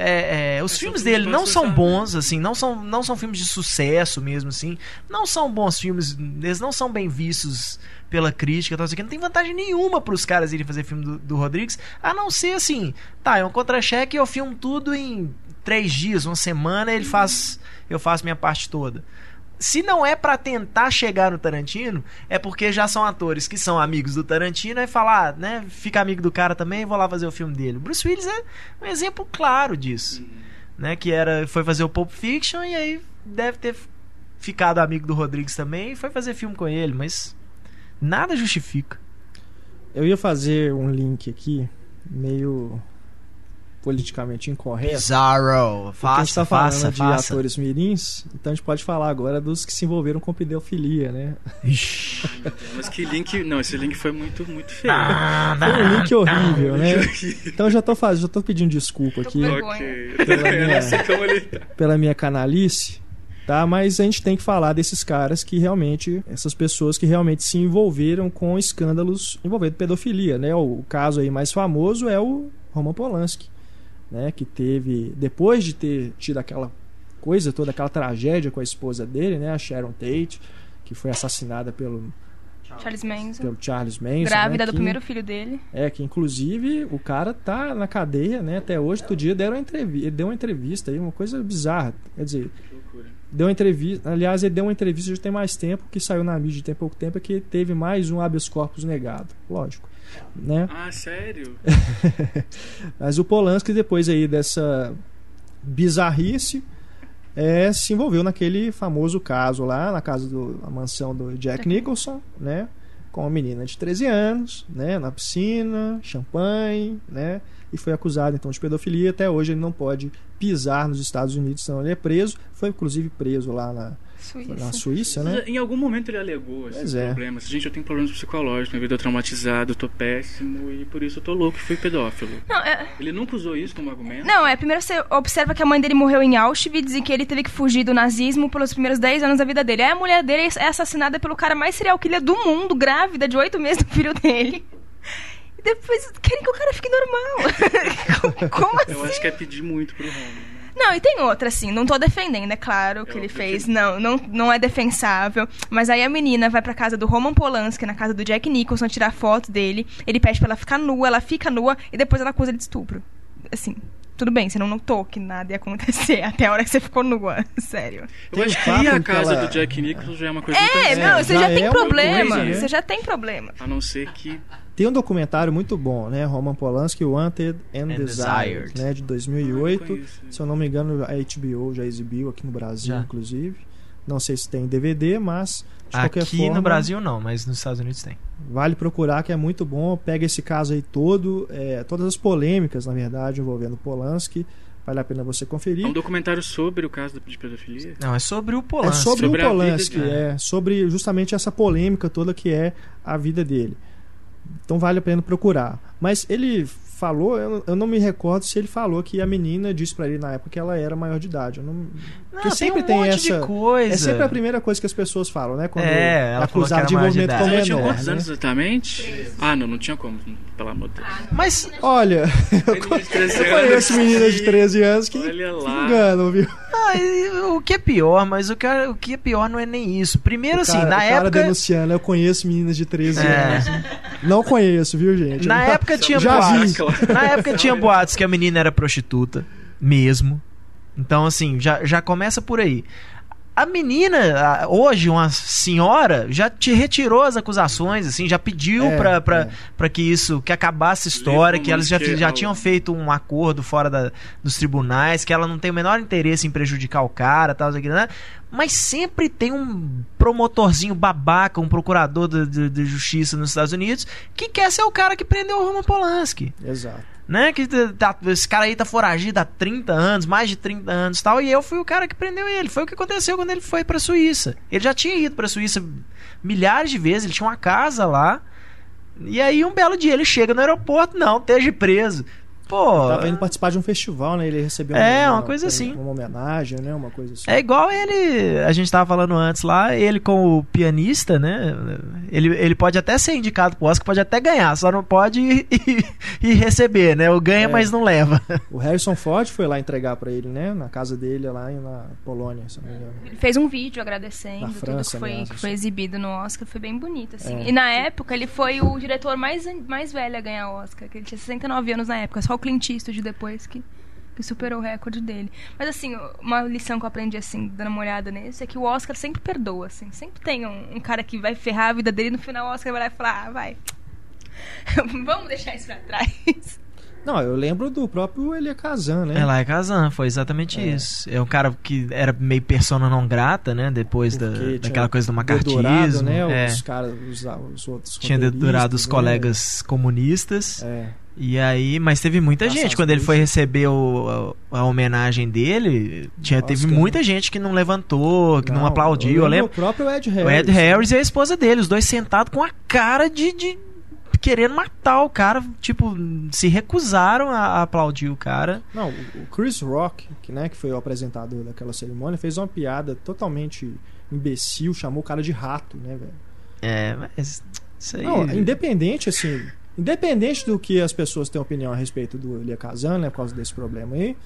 É, é, os filmes dele de não são orçamento. bons, assim, não são, não são filmes de sucesso mesmo, assim. Não são bons filmes, eles não são bem vistos pela crítica, tal, assim, que não tem vantagem nenhuma pros caras irem fazer filme do, do Rodrigues, a não ser assim, tá, é um contra-cheque eu filmo tudo em três dias, uma semana, ele faz, eu faço minha parte toda. Se não é pra tentar chegar no Tarantino, é porque já são atores que são amigos do Tarantino e falar, né, fica amigo do cara também, vou lá fazer o filme dele. O Bruce Willis é um exemplo claro disso, né, que era foi fazer o Pulp Fiction e aí deve ter ficado amigo do Rodrigues também e foi fazer filme com ele, mas nada justifica. Eu ia fazer um link aqui, meio politicamente incorreto. Bizarro, Porque a gente faça, tá falando faça, de faça. atores mirins, então a gente pode falar agora dos que se envolveram com pedofilia, né? Mas que link. Não, esse link foi muito, muito feio. Ah, Foi um link horrível, né? (laughs) Então eu já tô fazendo, já tô pedindo desculpa aqui. Pela minha- (laughs) tá. pela minha canalice, tá? Mas a gente tem que falar desses caras que realmente, essas pessoas que realmente se envolveram com escândalos envolvendo pedofilia, né? O caso aí mais famoso é o Roman Polanski, né? Que teve, depois de ter tido aquela coisa toda, aquela tragédia com a esposa dele, né, a Sharon Tate, que foi assassinada pelo, Charles Manson. pelo Charles Manson. Grávida né, do que- primeiro filho dele. É, que inclusive o cara tá na cadeia, né, até hoje. Outro dia deram uma entrevista, ele deu uma entrevista aí, uma coisa bizarra. Quer dizer, Que loucura. deu uma entrevista, aliás, ele deu uma entrevista já tem mais tempo, que saiu na mídia tem pouco tempo, é que teve mais um habeas corpus negado, lógico, né? Ah, sério? (laughs) Mas o Polanski, depois aí dessa bizarrice, é, se envolveu naquele famoso caso lá, na casa do a mansão do Jack Jack Nicholson, né? Com uma menina de 13 anos, né? Na piscina, champanhe, né? E foi acusado então de pedofilia. Até hoje ele não pode pisar nos Estados Unidos, senão ele é preso. Foi inclusive preso lá na, Suíça. na Suíça, né? Em algum momento ele alegou esses Pois é. problemas. Gente, eu tenho problemas psicológicos, minha vida é traumatizada, eu tô péssimo e por isso eu tô louco e fui pedófilo. Não, é, Ele nunca usou isso como argumento? não, é. Primeiro você observa que a mãe dele morreu em Auschwitz e que ele teve que fugir do nazismo pelos primeiros 10 anos da vida dele. Aí a mulher dele é assassinada pelo cara mais serial killer do mundo, grávida de 8 meses do filho dele. E depois querem que o cara fique normal. (laughs) como, como assim? Eu acho que é pedir muito pro Romulo. Não, e tem outra, assim, não tô defendendo, é claro, o que Eu ele fez. Não, não, não é defensável. Mas aí a menina vai pra casa do Roman Polanski, na casa do Jack Nicholson, tirar foto dele. Ele pede pra ela ficar nua, ela fica nua e depois ela acusa ele de estupro. Assim, tudo bem, você não notou que nada ia acontecer (laughs) até a hora que você ficou nua. (laughs) Sério. Eu acho que ir à que casa ela- do Jack Nicholson já é uma coisa É, não, você já já, é tem uma problema. coisa, né? Você já tem problema. A não ser que Tem um documentário muito bom, né? Roman Polanski, Wanted and, And Desired, Desired. né? De Ah, eu 2008. conheço. Se eu não me engano, a HBO já exibiu aqui no Brasil, Já. inclusive. Não sei se tem DVD, mas de qualquer Aqui forma, no Brasil não, mas nos Estados Unidos tem. vale procurar que é muito bom. Pega esse caso aí todo, é, todas as polêmicas, na verdade, envolvendo Polanski. Vale a pena você conferir. É um documentário sobre o caso de pedofilia? Não, é sobre o É Polanski. sobre, Sobre o Polanski, dele. é sobre justamente essa polêmica toda que é a vida dele. Então vale a pena procurar. Mas ele falou, eu, eu não me recordo se ele falou que a menina disse pra ele na época que ela era maior de idade. Eu não, Não, Porque tem sempre um tem monte essa- de coisa. É sempre a primeira coisa que as pessoas falam, né? Quando É, ela acusado de envolvimento com Ela tinha menor. quantos né? anos exatamente? Ah, não, não tinha como, pelo amor de Deus. Mas, Olha, (laughs) Menina de 13 eu conheço meninas de que- 13 anos que, enganam, viu? ah, o que é pior, mas o que, é- o que é pior não é nem isso. Primeiro, O assim, cara, na o cara época. denunciando, eu conheço meninas de 13 É. anos. Não conheço, viu, gente? Na Eu- época tinha já boatos. vi. Na época tinha boatos que a menina era prostituta, mesmo. Então, assim, já, já começa por aí. A menina, hoje, uma senhora, já te retirou as acusações, assim, já pediu É, pra, pra, é. pra que isso, que acabasse a história, que elas já, já tinham feito um acordo fora da- dos tribunais, que ela não tem o menor interesse em prejudicar o cara, tal, aqui, né? Mas sempre tem um promotorzinho babaca, um procurador de, de- justiça nos Estados Unidos, que quer ser o cara que prendeu o Roman Polanski Exato. né? Que tá- esse cara aí tá foragido há 30 anos, mais de 30 anos e tal, e eu fui o cara que prendeu ele. Foi o que aconteceu quando ele foi pra Suíça. Ele já tinha ido pra Suíça milhares de vezes, ele tinha uma casa lá. E aí um belo dia ele chega no aeroporto, não, esteja preso. Pô, Tava indo participar de um festival, né? Ele recebeu É, uma coisa assim. Uma homenagem, né? Uma coisa assim. É igual ele, a gente tava falando antes lá, ele como pianista, né? Ele, ele pode até ser indicado pro Oscar, pode até ganhar, só não pode ir, (laughs) ir- ir receber, né? O ganha, É. mas não leva. O Harrison Ford foi lá entregar pra ele, né? Na casa dele, lá em- na Polônia, se não me engano. Ele fez um vídeo agradecendo Na tudo França, que foi, que foi exibido no Oscar. Foi bem bonito, assim. É. E na época ele foi o diretor mais, mais velho a ganhar Oscar. Que ele tinha 69 anos na época. Só o Clint Eastwood depois que, que superou o recorde dele. Mas assim, uma lição que eu aprendi, assim, dando uma olhada nesse, é que o Oscar sempre perdoa, assim. Sempre tem um, um cara que vai ferrar a vida dele e no final o Oscar vai lá e falar, ah, vai. (laughs) Vamos deixar isso pra trás. (laughs) Não, eu lembro do próprio Elia Kazan, né? É lá é Kazan, foi exatamente É. isso. É um cara que era meio persona não grata, né? Depois da, Porque daquela coisa do Dedurado, macartismo. né? é. Os caras, os, os outros Tinha dedurado os né? colegas comunistas. É. E aí, mas teve muita Passar gente quando ele foi receber o- a, a homenagem dele, tinha, teve Oscar, muita gente que não levantou, que não, aplaudiu. Eu lembro lembro O próprio Ed Harris. o Ed Harris e a esposa dele, os dois sentados com a cara de, de querendo matar o cara, tipo, se recusaram a, aplaudir o cara. Não, o o Chris Rock, que, né, que foi o apresentador daquela cerimônia, fez uma piada totalmente imbecil, chamou o cara de rato, né, velho? É, mas isso aí. Não, independente, assim, independente do que as pessoas têm opinião a respeito do Elia Kazan, né, por causa desse problema aí,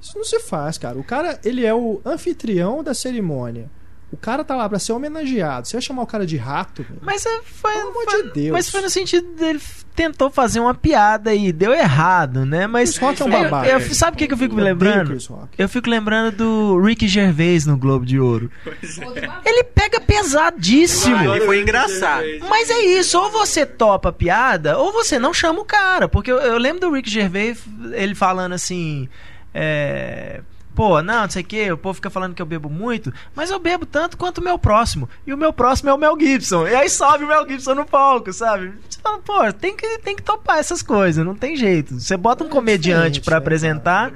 Isso não se faz, cara. O cara, ele é o anfitrião da cerimônia. O cara tá lá pra ser homenageado. Você vai chamar o cara de rato? velho? Mas é, foi, Pelo amor foi- de Deus. Mas foi no sentido dele tentou fazer uma piada e deu errado, né? Mas Chris Rock é um eu- babaca. eu- sabe o que, que eu fico me Eu lembrando? Chris Rock. Eu fico lembrando do Ricky Gervais no Globo de Ouro. Pois é. Ele pega pesadíssimo. E foi engraçado. Mas é isso, ou você topa a piada, ou você não chama o cara. Porque eu, eu lembro do Rick Gervais, ele falando assim. É. Pô, não, não sei o que, o povo fica falando que eu bebo muito, mas eu bebo tanto quanto o meu próximo. E o meu próximo é o Mel Gibson. E aí sobe o Mel Gibson no palco, sabe? Você fala, pô, tem que, tem que topar essas coisas, não tem jeito. Você bota um comediante diferente, pra né, apresentar,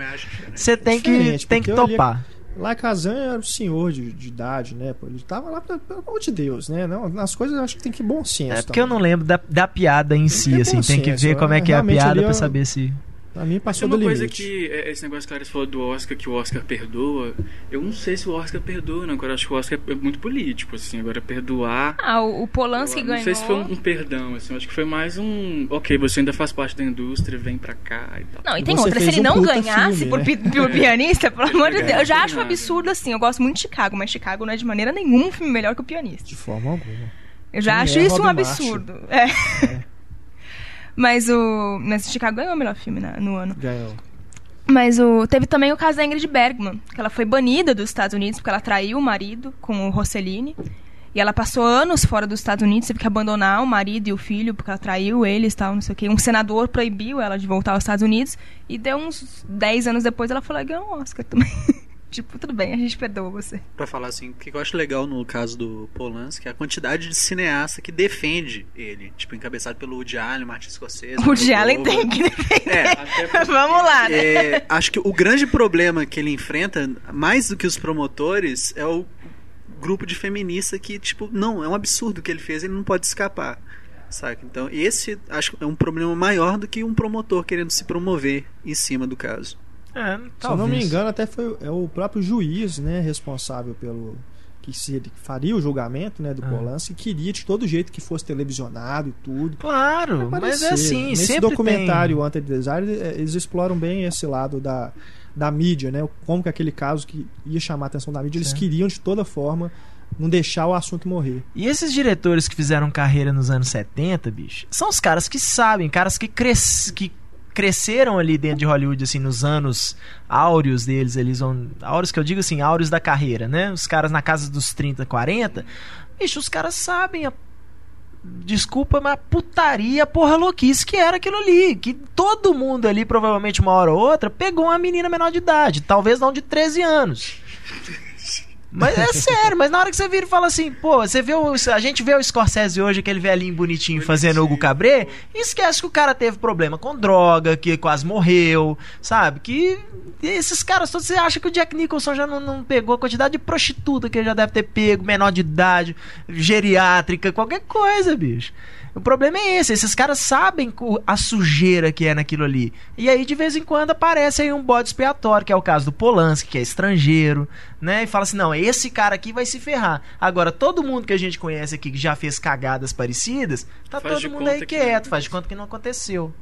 você tem que, tem que eu li- topar. Lá Kazan era um senhor de, de idade, né? Pô, ele tava lá, pra- pelo amor de Deus, né? Não, nas coisas eu acho que tem que ir bom senso. É porque eu também. não lembro da, da piada em si, ter assim, bom tem que senso, ver como é é, que é a piada pra eu- saber se. Pra mim Tem passou uma do coisa limite. que, é, esse negócio que a Clarice falou do Oscar, que o Oscar perdoa, eu não sei se o Oscar perdoa, não, agora eu acho que o Oscar é muito político, assim, agora perdoar... Ah, o, o Polanski eu ganhou. não sei se foi um, perdão, assim, eu acho que foi mais um... Ok, você ainda faz parte da indústria, vem pra cá e tal. Não, e tem você outra. Se ele um não ganhasse filme, por, né? pelo (laughs) pianista, pelo amor de É, Deus. Eu já não acho um absurdo assim. Eu gosto muito de Chicago, mas Chicago não é de maneira nenhuma um filme melhor que o pianista. De forma alguma. Eu já Quem acho é isso um absurdo. É. Mas o. Mas Chicago ganhou o melhor filme na- no ano. Ganhou. Mas o teve também o caso da Ingrid Bergman, que ela foi banida dos Estados Unidos porque ela traiu o marido com o Rossellini. E ela passou anos fora dos Estados Unidos, teve que abandonar o marido e o filho porque ela traiu eles e tal, não sei o quê. Um senador proibiu ela de voltar aos Estados Unidos e deu uns 10 anos depois ela falou e ganhou um Oscar também. (laughs) tipo, tudo bem, a gente perdoa você. Pra falar assim, o que eu acho legal no caso do Polanski é a quantidade de cineasta que defende ele. Tipo, encabeçado pelo Woody Allen, Martin Scorsese. O Woody Allen tem que defender. É, Até (laughs) Vamos lá, né? É, acho que o grande problema que ele enfrenta, mais do que os promotores, é o grupo de feminista que, tipo, não, é um absurdo o que ele fez, ele não pode escapar. Saca? Então, esse acho que é um problema maior do que um promotor querendo se promover em cima do caso. É, Se eu não me engano, até foi é o próprio juiz, né, responsável pelo que se faria o julgamento, né, do Ah. Polanski, queria de todo jeito que fosse televisionado e tudo. Claro, mas é assim, Nesse sempre documentário Anti Design, eles exploram bem esse lado da, da mídia, né? Como que aquele caso que ia chamar a atenção da mídia, eles queriam de toda forma não deixar o assunto morrer. E esses diretores que fizeram carreira nos anos 70, bicho, são os caras que sabem, caras que, cres... que cresceram ali dentro de Hollywood, assim, nos anos áureos deles, eles vão. Áureos que eu digo assim, áureos da carreira, né? Os caras na casa dos 30, 40. Bicho, os caras sabem a. Desculpa, mas putaria, porra louquice que era aquilo ali. Que todo mundo ali, provavelmente uma hora ou outra, pegou uma menina menor de idade. Talvez não de 13 anos. Mas é sério, mas na hora que você vira e fala assim, pô, você vê o, a gente vê o Scorsese hoje, aquele velhinho bonitinho fazendo Hugo Cabré, e esquece que o cara teve problema com droga, que quase morreu, sabe? Que esses caras todos, você acha que o Jack Nicholson já não, não pegou a quantidade de prostituta que ele já deve ter pego, menor de idade, geriátrica, qualquer coisa, bicho. O problema é esse, esses caras sabem a sujeira que é naquilo ali. E aí, de vez em quando, aparece aí um bode expiatório, que é o caso do Polanski, que é estrangeiro, né? E fala assim: não, esse cara aqui vai se ferrar. Agora, todo mundo que a gente conhece aqui que já fez cagadas parecidas, tá Faz todo mundo aí que- quieto, faz de conta que não aconteceu.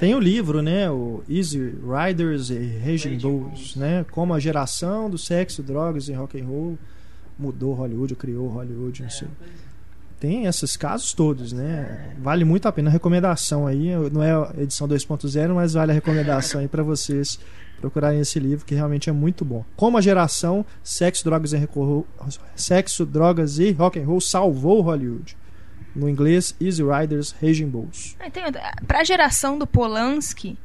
Tem o livro, né, o Easy Riders e Raging Bulls, né, como a geração do sexo, drogas e rock and roll mudou Hollywood, ou criou Hollywood, não sei. Tem esses casos todos, né? Vale muito a pena a recomendação aí, não é a edição 2.0, mas vale a recomendação aí para vocês procurarem esse livro que realmente é muito bom. Como a geração sexo, drogas e rock sexo, drogas e rock and roll salvou Hollywood. No inglês, Easy Riders, Raging Bulls. Ah, outra. Pra geração do Polanski,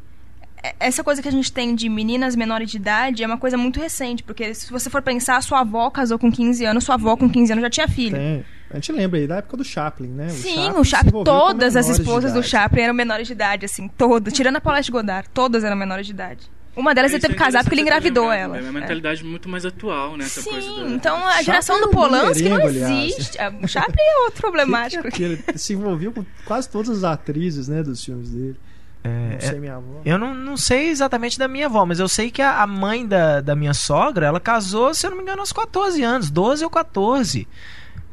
essa coisa que a gente tem de meninas menores de idade é uma coisa muito recente, porque se você for pensar, sua avó casou com 15 anos, sua avó com 15 anos já tinha filho. Tem. A gente lembra aí da época do Chaplin, né? Sim, Chaplin o Chaplin, todas as esposas do. Chaplin eram menores de idade, assim, todas. Tirando a Paulette Godard, todas eram menores de idade. Uma delas ele é teve que casar porque ele engravidou ela. É uma É. mentalidade muito mais atual, né? Essa Sim, coisa da- então a Chaplin geração do é um Polanski não aliás. existe. É, O Chaplin é outro (laughs) Que problemático. que é aquele? Ele se envolveu com quase todas as atrizes, né, dos filmes dele. Não sei minha avó. Eu não, não sei exatamente da minha avó, mas eu sei que a, a mãe da, da minha sogra, ela casou, se eu não me engano, aos 14 anos, 12 ou 14.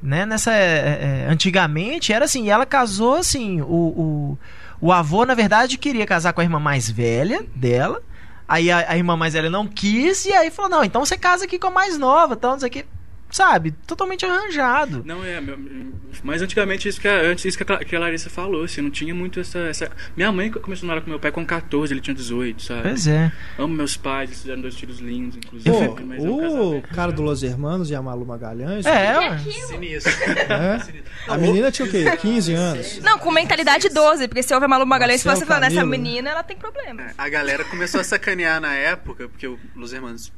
Né? Nessa, é, é, antigamente era assim, e ela casou assim, o, o, o avô, na verdade, queria casar com a irmã mais velha dela. Aí a, a irmã mais velha não quis, e aí falou: não, então você casa aqui com a mais nova, então, não sei o que. Sabe? Totalmente arranjado. Não é, meu- mas antigamente isso que a, antes isso que a, que a Larissa falou, assim, não tinha muito essa, essa. Minha mãe começou a namorar com meu pai com 14, ele tinha 18, sabe? Pois é. Amo meus pais, eles fizeram dois filhos lindos, inclusive. Pô, mas é um o casamento. cara do Los Hermanos e a Malu Magalhães. É, ué. Sinistro. é. (laughs) A menina tinha o quê? 15 anos. Não, com mentalidade 12, porque se houve a Malu Magalhães, Marcelo você fala, nessa menina, ela tem problema. A galera começou a sacanear na época, porque o Los Hermanos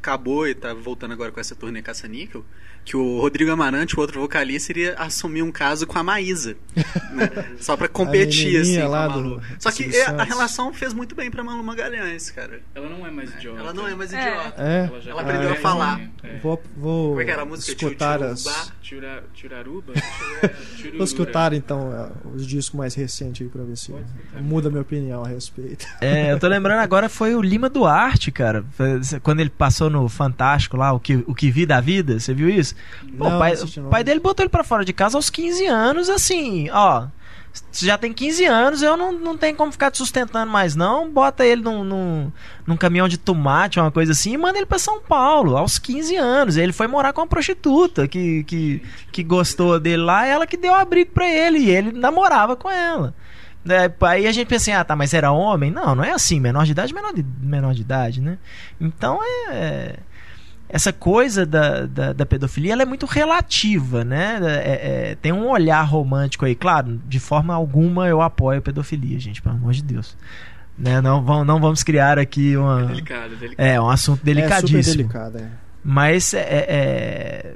acabou e tá voltando agora com essa turnê caça-níquel, que o Rodrigo Amarante, o outro vocalista, iria assumir um caso com a Maísa. (laughs) né? Só pra competir, A assim, com lá a do Malu. Só que é, a relação fez muito bem pra Malu Magalhães, cara. Ela não é mais idiota. Ela não é mais É. idiota. É. já Ela tá aprendeu a mais falar. velha, é. Vou, vou Como é que era a música? escutar as. Tira, tiraruba? Tirurura. Vou escutar então é, os discos mais recentes aí pra ver se muda minha opinião a respeito. É, eu tô lembrando agora foi o Lima Duarte, cara. Quando ele passou no Fantástico lá, o que, o que vi da vida, você viu isso? Pô, Não, o pai, não o pai dele botou ele pra fora de casa aos 15 anos, assim, ó. Você já tem 15 anos, eu não, não tenho como ficar te sustentando mais, não. Bota ele num, num, num caminhão de tomate, uma coisa assim, e manda ele pra São Paulo, aos 15 anos. Ele foi morar com uma prostituta que, que, que gostou dele lá, ela que deu abrigo pra ele, e ele namorava com ela. É, aí a gente pensa assim, ah, tá, mas era homem? Não, não é assim, menor de idade, menor de, menor de idade, né? Então é. Essa coisa da, da, da pedofilia ela é muito relativa, né? É- é- tem um olhar romântico aí, claro, de forma alguma eu apoio a pedofilia, gente, pelo amor de Deus. Né? Não, vão, não vamos criar aqui uma. Delicado, delicado. É, um assunto É super delicadíssimo. delicado, é. Mas é, é-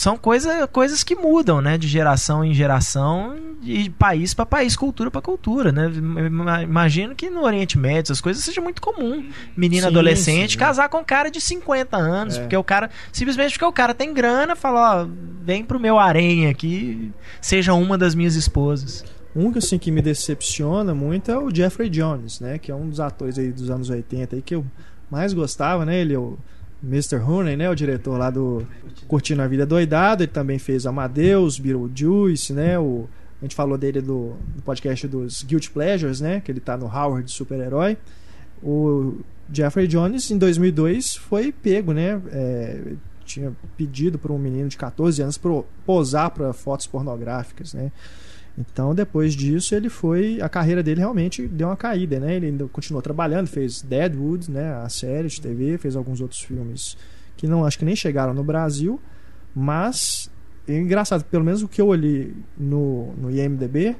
são coisa, coisas que mudam, né? De geração em geração, de país para país, cultura para cultura, né? Ima- Imagino que no Oriente Médio essas coisas seja muito comum. Menina Sim, adolescente sim. casar com um cara de 50 anos, É. porque o cara simplesmente porque o cara tem grana, fala, ó, vem pro meu harém aqui, seja uma das minhas esposas. Um que assim que me decepciona muito é o Jeffrey Jones, né? Que é um dos atores aí dos anos 80 aí que eu mais gostava, né? Ele é o Mr. Rooney, né? O diretor lá do Curtindo a Vida Doidado. Ele também fez Amadeus, Beetlejuice, né? O, a gente falou dele do, do podcast dos Guilty Pleasures, né? Que ele tá no Howard super-herói. O Jeffrey Jones, em 2002, foi pego, né? É, tinha pedido para um menino de 14 anos pro, posar para fotos pornográficas, né? Então, depois disso, ele foi. A carreira dele realmente deu uma caída, né? Ele ainda continuou trabalhando, fez Deadwood, né? A série de TV, fez alguns outros filmes que não acho que nem chegaram no Brasil, mas é engraçado, pelo menos o que eu olhei no, no IMDB,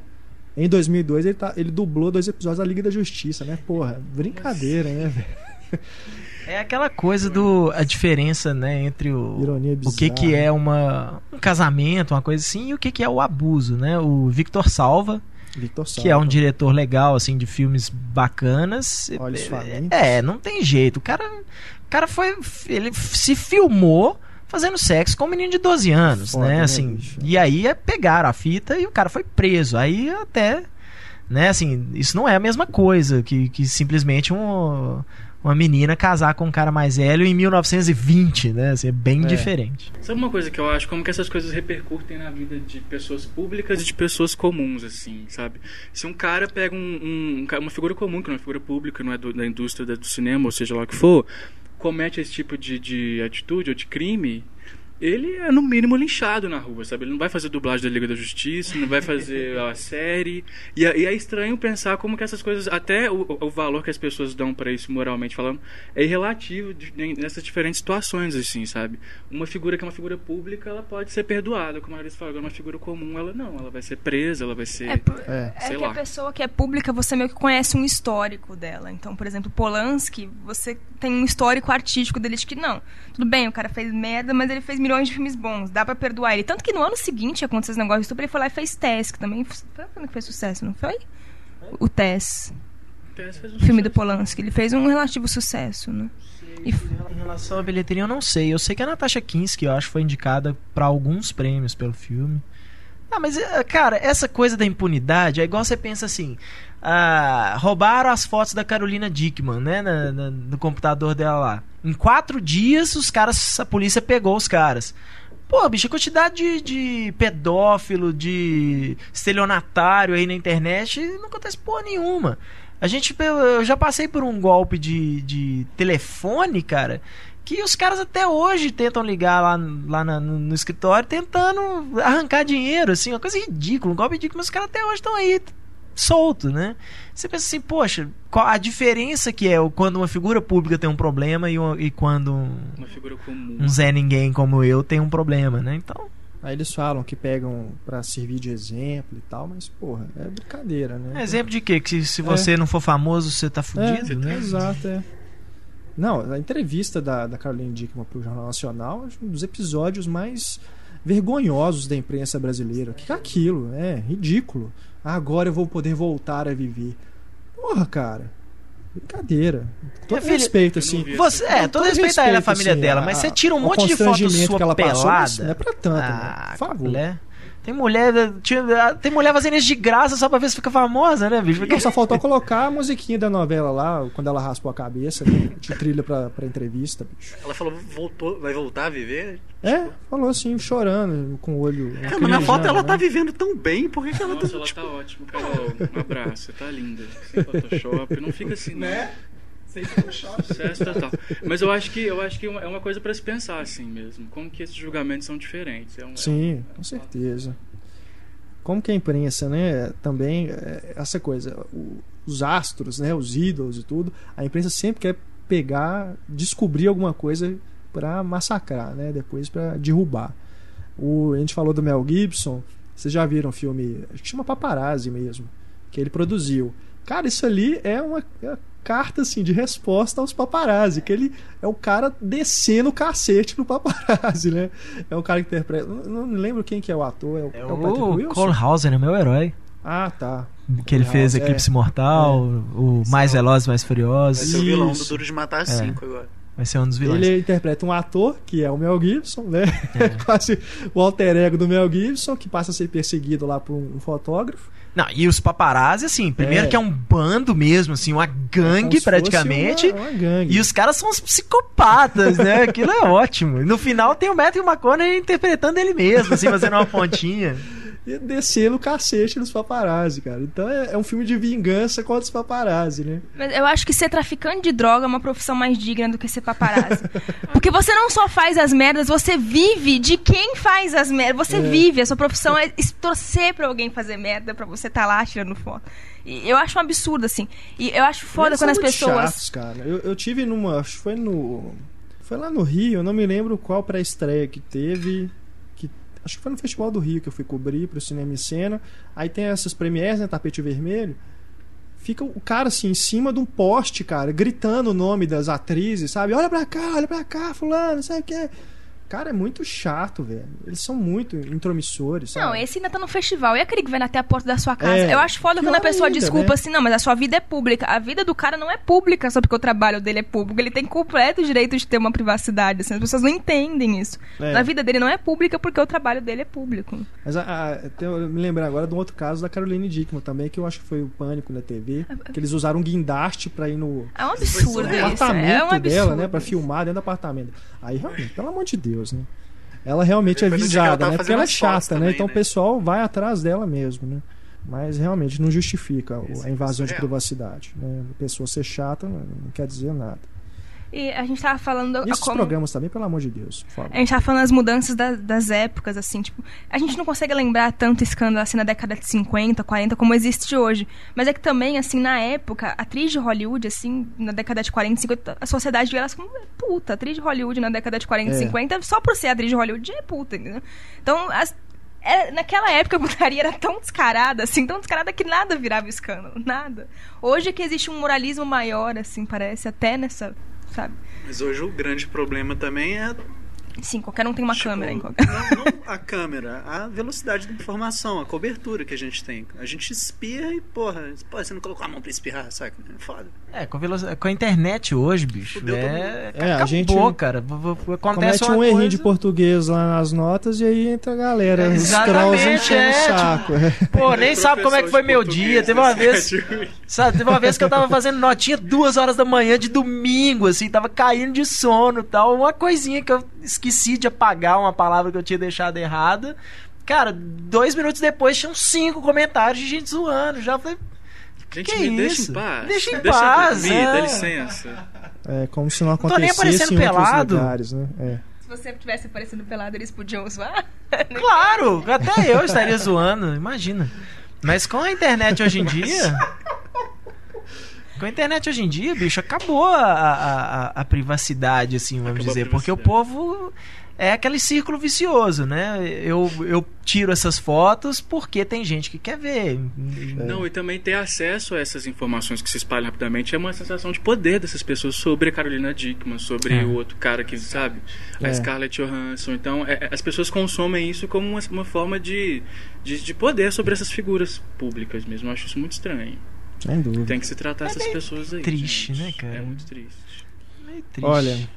em 2002 ele, tá, ele dublou dois episódios da Liga da Justiça, né? Porra, brincadeira, né, velho? É aquela coisa do a diferença, né, entre o o que que é uma um casamento, uma coisa assim, e o que que é o abuso, né? O Victor Salva Victor que é um diretor legal, assim, de filmes bacanas. Olhos É, famintos. É, não tem jeito. O cara, o cara foi. Ele se filmou fazendo sexo com um menino de 12 anos, Foda, né? né, Assim, e aí é, pegaram a fita e o cara foi preso. Aí até. Né, assim, isso não é a mesma coisa que, que simplesmente um, uma menina casar com um cara mais velho em 1920, né? Assim, é bem É. diferente. Sabe uma coisa que eu acho? Como que essas coisas repercutem na vida de pessoas públicas e de pessoas comuns, assim, sabe? Se um cara pega um, um- um uma figura comum, que não é figura pública, não é do- da indústria do cinema, ou seja lá o que for, comete esse tipo de, de atitude ou de crime, ele é no mínimo linchado na rua, sabe? Ele não vai fazer dublagem da Liga da Justiça, não vai fazer (laughs) a série. E, é- e é estranho pensar como que essas coisas, até o, o valor que as pessoas dão pra isso moralmente falando, é em- nessas diferentes situações, assim, sabe? Uma figura que é uma figura pública, ela pode ser perdoada, como a Larissa falou. Agora, uma figura comum, ela não. Ela vai ser presa, ela vai ser... É, É. é que lá. a pessoa que é pública, você meio que conhece um histórico dela. Então, por exemplo, Polanski, você tem um histórico artístico dele de que não. Tudo bem, o cara fez merda, mas ele fez milhões de filmes bons. Dá pra perdoar ele. Tanto que no ano seguinte aconteceu esse negócio de estupro, ele foi lá e fez Tess, que também foi que fez sucesso, não foi? O Tess, Tess fez um o filme do sucesso. Polanski. Ele fez um relativo sucesso, né? E Em relação à bilheteria, eu não sei. Eu sei que a Natasha Kinski, eu acho, foi indicada pra alguns prêmios pelo filme. Ah, mas, eh, cara, essa coisa da impunidade é igual você pensa assim. ah, roubaram as fotos da Carolina Dickman, né? na- na- no computador dela lá. Em quatro dias, os caras, a polícia pegou os caras. Pô, bicho, a quantidade de, de pedófilo, de estelionatário aí na internet não acontece porra nenhuma. A gente, eu já passei por um golpe de, de telefone, cara, que os caras até hoje tentam ligar lá, lá na- no, no escritório tentando arrancar dinheiro, assim, uma coisa ridícula, um golpe ridículo, mas os caras até hoje estão aí soltos, né? Você pensa assim, poxa, qual a diferença que é o- quando uma figura pública tem um problema e, um- e quando um, Uma figura comum. um Zé Ninguém como eu tem um problema, né? Então, Aí eles falam que pegam pra servir de exemplo e tal, mas, porra, é brincadeira, né? é exemplo de quê? Que se, se você não for famoso, você tá fudido, é, né? Exato, é. Não, a entrevista da, da Caroline Dickman pro Jornal Nacional é um dos episódios mais vergonhosos da imprensa brasileira. O que é aquilo? É ridículo. Agora eu vou poder voltar a viver. Porra, cara. Brincadeira. Todo Minha filha, respeito, assim. Você, é, Com todo respeito a ela e a família assim, dela, a- mas você tira um monte de foto constrangimento sua que ela passou, pelada. isso não é pra tanto, ah, né? Por favor. Né? Tem mulher, tinha- tem mulher fazendo isso de graça só pra ver se fica famosa, né, bicho? Porque Não, só faltou colocar a musiquinha da novela lá, quando ela raspou a cabeça, né? de trilha pra, pra entrevista, bicho. Ela falou, voltou, vai voltar a viver? É, falou assim, chorando, com o olho. Cara, mas na foto ela né? tá vivendo tão bem, por que, que ela Nossa, tá. ela tipo, tá ótima, Carol. Um abraço, você tá linda. Sem Photoshop, não fica assim, né? Photoshop. Sucesso total. Mas eu acho que eu acho que é uma- é coisa pra se pensar assim mesmo. Como que esses julgamentos são diferentes. É um, Sim, é um- com certeza. Como que a imprensa, né, também, é, essa coisa, o- os astros, né, os ídolos e tudo, a imprensa sempre quer pegar, descobrir alguma coisa pra massacrar, né, depois pra derrubar. O, a gente falou do Mel Gibson, vocês já viram o filme, acho que chama Paparazzi mesmo, que ele produziu. Cara, isso ali é uma, é uma carta assim de resposta aos paparazzi, que ele é o cara descendo o cacete no paparazzi, né? É o cara que interpreta. Não, não lembro quem que é o ator. É o, É é o Patrick o Wilson? Cole Hauser, é meu herói. Ah, tá. Que ele fez É. Eclipse Mortal, o Mais Velozes, Mais Vai Furiosos. ser o vilão do. Duro de Matar 5 agora. Vai ser um dos vilões. Ele interpreta um ator, que é o Mel Gibson, né? É. (laughs) Quase o alter ego do Mel Gibson, que passa a ser perseguido lá por um fotógrafo. Não, e os paparazzi, assim, primeiro É. que é um bando mesmo, assim, uma gangue praticamente. Uma, uma gangue. E os caras são uns psicopatas, né? Aquilo é ótimo. No final tem o Matthew McConaughey interpretando ele mesmo, assim, fazendo uma pontinha. E descendo o cacete nos paparazzi, cara. Então é, é um filme de vingança contra os paparazzi, né? Mas eu acho que ser traficante de droga é uma profissão mais digna do que ser paparazzi. (laughs) Porque você não só faz as merdas, você vive de quem faz as merdas. Você É. vive. A sua profissão é torcer pra alguém fazer merda, pra você estar lá tirando foto. E eu acho um absurdo, assim. E eu acho foda Eles quando as pessoas. chatos, cara. Eu, eu tive numa. Acho que foi no. Foi lá no Rio, eu não me lembro qual pré-estreia que teve. Acho que foi no Festival do Rio que eu fui cobrir pro Cinema em Cena. Aí tem essas premieres, né? Tapete vermelho. Fica o cara assim, em cima de um poste, cara, gritando o nome das atrizes, sabe? Olha pra cá, olha pra cá, fulano, não sei o que. Cara, é muito chato, velho. Eles são muito intromissores, sabe? Não, esse ainda tá no festival. E aquele que vem até a porta da sua casa? É, eu acho foda quando a pessoa ainda, desculpa né? assim, não, mas a sua vida é pública. A vida do cara não é pública só porque o trabalho dele é público. Ele tem completo direito de ter uma privacidade. Assim, as pessoas não entendem isso. É. A vida dele não é pública porque o trabalho dele é público. Mas a, a- eu me lembro agora de um outro caso da Caroline Dickman também, que eu acho que foi o Pânico na TV, que eles usaram um guindo pra ir no É um absurdo no isso. apartamento É um absurdo. dela, né, Pra filmar dentro do apartamento. Aí realmente, pelo amor de Deus, né? Ela realmente é visada, né? Porque ela é chata, né? também, Então o né? pessoal vai atrás dela mesmo, né? Mas realmente não justifica o- a é invasão de surreal. privacidade. Né? A pessoa ser chata não quer dizer nada. E a gente tava falando esses como... programas também, pelo amor de Deus. A gente tava falando das mudanças da- das épocas, assim, tipo, a gente não consegue lembrar tanto escândalo assim na década de 50, 40 como existe hoje. Mas é que também, assim, na época, atriz de Hollywood, assim, na década de 40 e 50, a sociedade via elas como puta. Atriz de Hollywood na década de 40 e É. 50, só por ser atriz de Hollywood é puta, entendeu? Então, as- era- naquela época a putaria era tão descarada, assim, tão descarada que nada virava escândalo, nada. Hoje é que existe um moralismo maior, assim, parece, até nessa, sabe? Mas hoje o grande problema também é. Sim, qualquer um tem uma tipo, câmera em qualquer... Não, não a câmera, a velocidade da informação, a cobertura que a gente tem. A gente espirra e, porra, pô, você não colocou a mão pra espirrar, saca? É foda. É, com a, veloci- com a internet hoje, bicho. Fudeu todo É, É, a acabou, gente cara. Acontece Comete um errinho coisa... de português lá nas notas e aí entra a galera, É, os exatamente, trolls enchendo é, o saco. é. Pô, nem sabe como é que foi meu dia. Teve uma vez. (laughs) Sabe, teve uma vez que eu tava fazendo notinha duas horas da manhã de domingo, assim, tava caindo de sono e tal. Uma coisinha que eu esqueci esqueci de apagar uma palavra que eu tinha deixado errada. Cara, dois minutos depois tinham cinco comentários de gente zoando. Já falei, Gente, Que me deixa isso? em paz. Deixa em eu paz, dormir, é. dá licença. É como se não acontecesse aparecendo em outros pelado. lugares, né? É. Se você tivesse aparecendo pelado, eles podiam zoar? (laughs) claro, até eu estaria zoando, imagina. Mas com a internet hoje em dia. (laughs) Com a internet hoje em dia, bicho, acabou a, a, a, a privacidade, assim, vamos Acabou dizer. Porque o povo é aquele círculo vicioso, né? Eu, eu tiro essas fotos porque tem gente que quer ver. Não, e também ter acesso a essas informações que se espalham rapidamente é uma sensação de poder dessas pessoas sobre a Carolina Dickman, sobre É. o outro cara que, sabe? A É. Scarlett Johansson. Então, é- é- as pessoas consomem isso como uma, uma forma de, de, de poder sobre essas figuras públicas mesmo. Eu acho isso muito estranho. Sem dúvida. Tem que se tratar É essas meio pessoas aí. triste, gente. né, cara? É muito triste. Meio triste. Olha,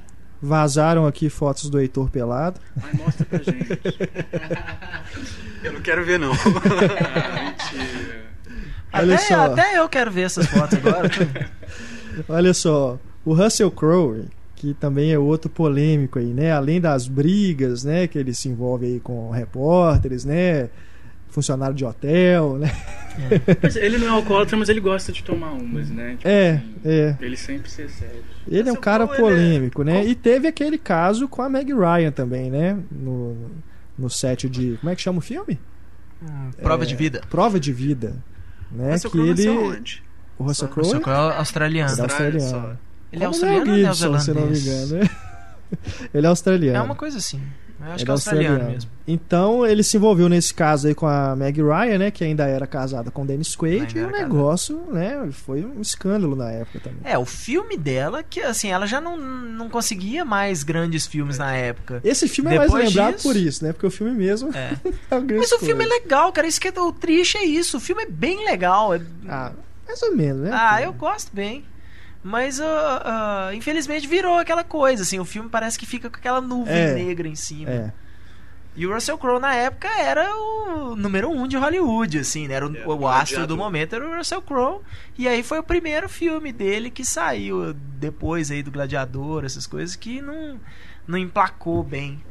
vazaram aqui fotos do Heitor pelado. Ai, mostra pra gente. (laughs) Eu não quero ver, não. (laughs) ah, mentira. Olha até, só. até eu quero ver essas fotos agora. (laughs) Olha só, o Russell Crowe, que também é outro polêmico aí, né? Além das brigas, né, que ele se envolve aí com repórteres, né? Funcionário de hotel, né? Mas ele não é alcoólatra, mas ele gosta de tomar umas, né? Tipo É, assim, é. Ele sempre se excede. Ele é um Russell cara Crowe, é- polêmico, né? E teve aquele caso com a Meg Ryan também, né? No, no set de. Como é que chama o filme? Hum, Prova É, de vida. Prova de Vida. Né? Mas seu que Crowe ele. onde? O Russell Crowe. Só que é australiano. Ele é australiano. Ele é Como australiano ou se não me engano. né? (laughs) ele é australiano. É uma coisa assim. Eu acho Ele que é australiano mesmo. Então ele se envolveu nesse caso aí com a Meg Ryan, né? Que ainda era casada com o Dennis Quaid. E o negócio, né? Foi um escândalo na época também. É, o filme dela, que assim, ela já não, não conseguia mais grandes filmes na época. Esse filme é mais Depois lembrado disso- por isso, né? Porque o filme mesmo É. (laughs) é Mas o filme é legal, cara. Isso que é o triste é isso. O filme é bem legal. É- Ah, mais ou menos, né? Ah, eu gosto bem. Mas, ah, ah, infelizmente, virou aquela coisa, assim. O filme parece que fica com aquela nuvem É. negra em cima. É. E o Russell Crowe, na época, era o número um de Hollywood, assim, né? Era o, É, o astro do momento, era o Russell Crowe. E aí foi o primeiro filme dele que saiu depois aí do Gladiador, essas coisas, que não, não emplacou bem.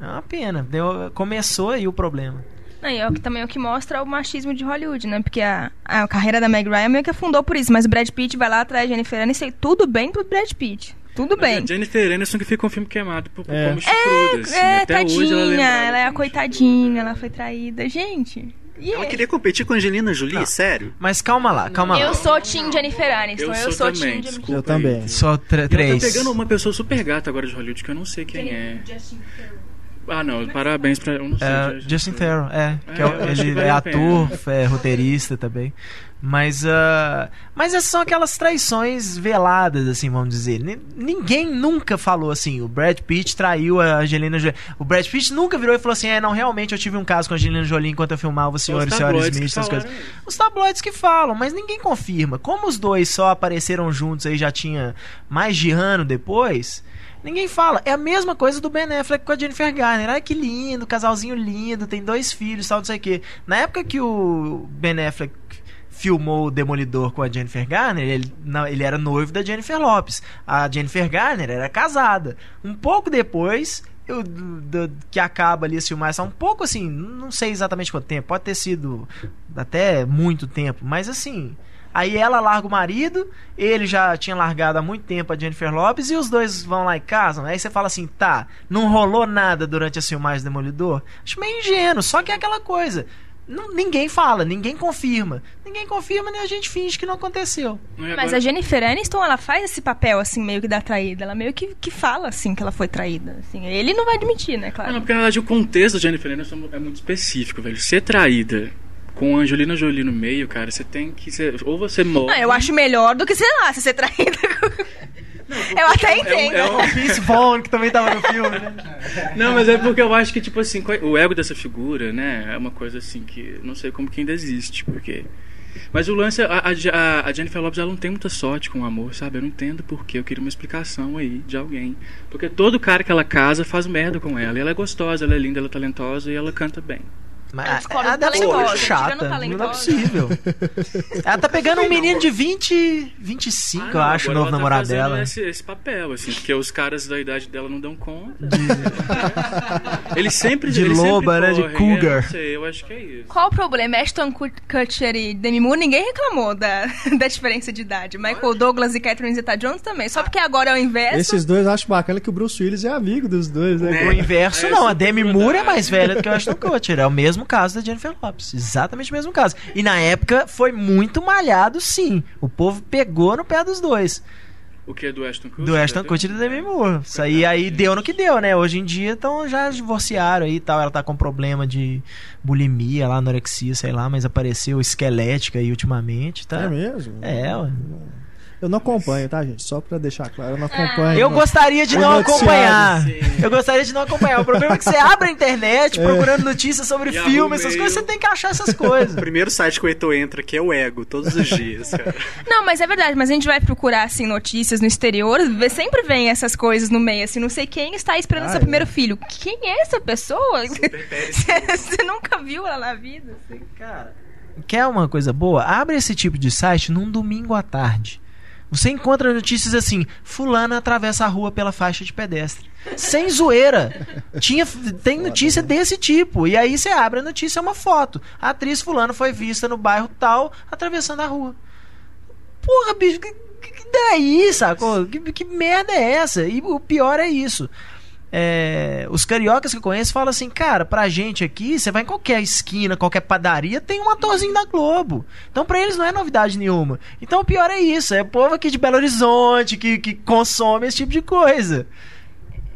É uma pena. Deu, começou aí o problema. Não, e é o que, também é o que mostra o machismo de Hollywood, né? Porque a, a carreira da Meg Ryan meio que afundou por isso. Mas o Brad Pitt vai lá atrás de Jennifer Aniston e tudo bem pro Brad Pitt. Tudo Mas bem. A Jennifer Aniston que fica um filme queimado por, por É. como chifruda, assim. É, Até hoje ela, tadinha, ela é a coitadinha, ela foi traída. Gente. E Ela é? queria competir com a Angelina Jolie? Não. Sério? Mas calma lá, calma Eu lá. sou Team Jennifer Aniston. Eu Eu, sou sou desculpa. Jennifer Eu também. Só E ela três. tá pegando uma pessoa super gata agora de Hollywood que eu não sei quem é. Ah, não, parabéns pra. Eu não sei. É, Justin Theroux, é. que é É, ele é ator, é roteirista também. Mas, ah, mas essas são aquelas traições veladas, assim, vamos dizer. Ni- Ninguém nunca falou assim, o Brad Pitt traiu a Angelina Jolie. O Brad Pitt nunca virou e falou assim, é, não, realmente eu tive um caso com a Angelina Jolie enquanto eu filmava o Senhor e Senhora Smith, essas coisas. isso. Os tabloides que falam, mas ninguém confirma. Como os dois só apareceram juntos aí já tinha mais de ano depois, ninguém fala. É a mesma coisa do Ben Affleck com a Jennifer Garner. Ai, que lindo, casalzinho lindo, tem dois filhos, tal, não sei o quê. Na época que o Ben Affleck filmou o Demolidor com a Jennifer Garner, ele, não, ele era noivo da Jennifer Lopes. A Jennifer Garner era casada. Um pouco depois, eu, do- que acaba ali a filmagem, um pouco assim, não sei exatamente quanto tempo, pode ter sido até muito tempo, mas assim. Aí ela larga o marido, ele já tinha largado há muito tempo a Jennifer Lopes e os dois vão lá e casam. Aí você fala assim, tá, não rolou nada durante a filmagem do Demolidor? Acho meio ingênuo, só que é aquela coisa. Não- ninguém fala, ninguém confirma. Ninguém confirma nem a gente finge que não aconteceu. É Mas a Jennifer Aniston, ela faz esse papel, assim, meio que da traída. Ela meio que, que fala, assim, que ela foi traída. Assim. Ele não vai admitir, né, Não, claro. não, porque na verdade o contexto da Jennifer Aniston é muito específico, velho. Ser traída com a Angelina Jolie no meio, cara, você tem que ser. Ou você morre. Não, eu acho melhor do que, sei lá, se ser traída. (laughs) eu até é um- entendo. é um- (laughs) Vince Vaughn, que também tava no filme, né? Não, mas é porque eu acho que, tipo assim, o ego dessa figura, né, é uma coisa assim que não sei como que ainda existe, porque. Mas o lance, a, a, a Jennifer Lopes, ela não tem muita sorte com o amor, sabe? Eu não entendo porquê, eu queria uma explicação aí de alguém. Porque todo cara que ela casa faz merda com ela, e ela é gostosa, ela é linda, ela é talentosa e ela canta bem. Mas Ela descobre ela deve ser talentosa, muito chata. Não é possível. ela tá pegando um menino de 20, 25, Ah, eu acho, o novo tá namorado dela. Esse, esse papel, assim, porque os caras da idade dela não dão conta. (laughs) eles sempre De sempre loba, né? De correm, cougar. Eu não sei, eu acho que é isso. Qual o problema? Ashton Kutcher e Demi Moore, ninguém reclamou da, (laughs) da diferença de idade. Michael Douglas e Catherine Zeta-Jones também. Só porque agora é o inverso. Esses dois eu acho bacana que o Bruce Willis é amigo dos dois, né? O inverso É, não, a super Demi. Moore é mais velha do que o Ashton Kutcher. É o mesmo caso da Jennifer Lopes. Exatamente o mesmo caso. E na época foi muito malhado, sim. O povo pegou no pé dos dois. O que é do Ashton Kutcher? Do Ashton Kutcher e da Demi Moore. Isso aí, aí deu no que deu, né? Hoje em dia então já divorciaram aí e tal. Ela tá com problema de bulimia lá, anorexia, sei lá, mas apareceu esquelética aí ultimamente, tá? É mesmo? É, ué. Eu não acompanho, tá, gente? Só pra deixar claro, eu não acompanho. Eu não. gostaria de não acompanhar. sim. Eu gostaria de não acompanhar. O problema é que você abre a internet procurando notícias sobre E filme, arruma essas coisas, você tem que achar essas coisas. (laughs) O primeiro site que o Heitor entra aqui é o Ego, todos os dias, cara. Não, mas é verdade, mas a gente vai procurar, assim, notícias no exterior, sempre vem essas coisas no meio, assim, não sei quem está esperando Ah, seu é. primeiro filho. Quem é essa pessoa? Você (laughs) nunca viu ela na vida, assim. Cara, quer uma coisa boa? Abre esse tipo de site num domingo à tarde. Você encontra notícias assim: Fulana atravessa a rua pela faixa de pedestre. Sem zoeira. Tinha, tem notícia desse tipo. E aí você abre a notícia, é uma foto. A atriz Fulana foi vista no bairro tal, atravessando a rua. Porra, bicho, que, que, daí, sacou? Que, que merda é essa? E o pior é isso. É, os cariocas que eu conheço falam assim, cara, pra gente aqui, você vai em qualquer esquina, qualquer padaria, tem um atorzinho da Globo. Então pra eles não é novidade nenhuma. Então o pior é isso, é o povo aqui de Belo Horizonte que, que consome esse tipo de coisa.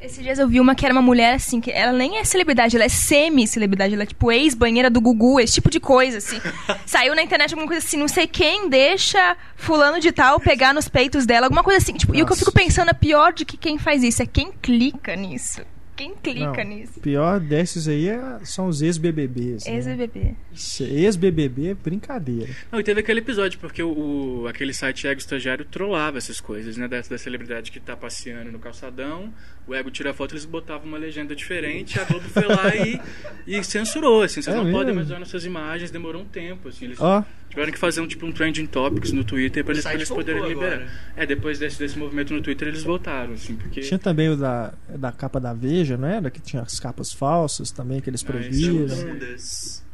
Esses dias eu vi uma que era uma mulher, assim, que ela nem é celebridade, ela é semi-celebridade, ela é tipo ex-banheira do Gugu, esse tipo de coisa, assim. (laughs) Saiu na internet alguma coisa assim, não sei quem deixa fulano de tal pegar nos peitos dela, alguma coisa assim. Tipo, e o que eu fico pensando é pior do que quem faz isso, é quem clica nisso. Quem clica Não, nisso? pior desses aí é- são os ex-BBBs. né? Ex-BBB. Ex-BBB é brincadeira. Não, e teve aquele episódio, porque o, o- aquele site Ego Estagiário trollava essas coisas, né? Da, da celebridade que tá passeando no calçadão, o Ego tira a foto, eles botavam uma legenda diferente, a Globo foi lá e, e censurou, assim, vocês É não mesmo? podem mais usar nossas imagens, demorou um tempo, assim, eles Ó, tiveram que fazer um tipo um trending topics no Twitter pra eles, pra eles poderem liberar. agora. É, depois desse, desse movimento no Twitter eles voltaram, assim, porque... tinha também o da, da capa da Veja, não era? Que tinha as capas falsas também que eles Ah, esse proibiram.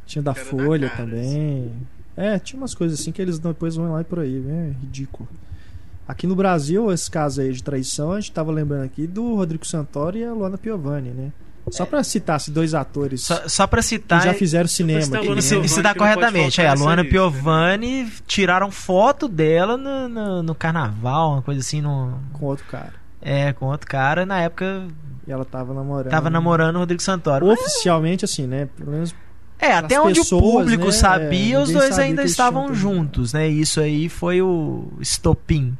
Tinha da Era da Folha cara, também. É, tinha umas coisas assim que eles depois vão lá e proíbem. É ridículo. Aqui no Brasil, esse caso aí de traição, a gente tava lembrando aqui do Rodrigo Santoro e a Luana Piovani, né? Só pra citar esses dois atores Só, só pra que citar. já fizeram cinema. citar a aqui, Luana né? Isso, isso dá que corretamente. É, a Luana Piovani tiraram foto dela no, no, no carnaval, uma coisa assim, no, Com outro cara. é, com outro cara. Na época E ela tava namorando. tava namorando o Rodrigo Santoro. Mas- Oficialmente, assim, né? Pelo menos É, até As onde pessoas, o público né, sabia, é, os dois ainda que estavam juntos, né? E Isso aí foi o estopim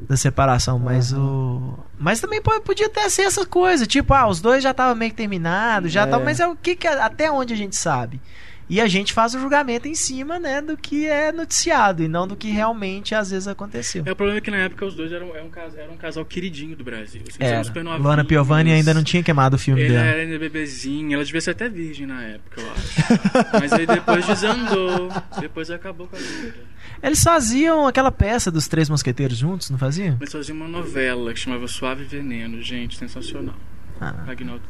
da separação, mas o mas também po- podia até ser essa coisa, tipo, ah, os dois já estavam meio que terminados, já É. tava, mas é o que, que até onde a gente sabe. E a gente faz o julgamento em cima, né, do que é noticiado e não do que realmente às vezes aconteceu. É, o problema é que na época os dois eram, eram, um, casal, eram um casal queridinho do Brasil. Assim, Era. Luana Piovani ainda não tinha queimado o filme Ele dela. era ainda bebezinha, ela devia ser até virgem na época, eu acho. Mas aí depois desandou, depois acabou com a vida. Eles faziam aquela peça dos Três Mosqueteiros juntos, não faziam? Eles faziam uma novela que chamava Suave Veneno, gente, sensacional. Ah. Agnaldo.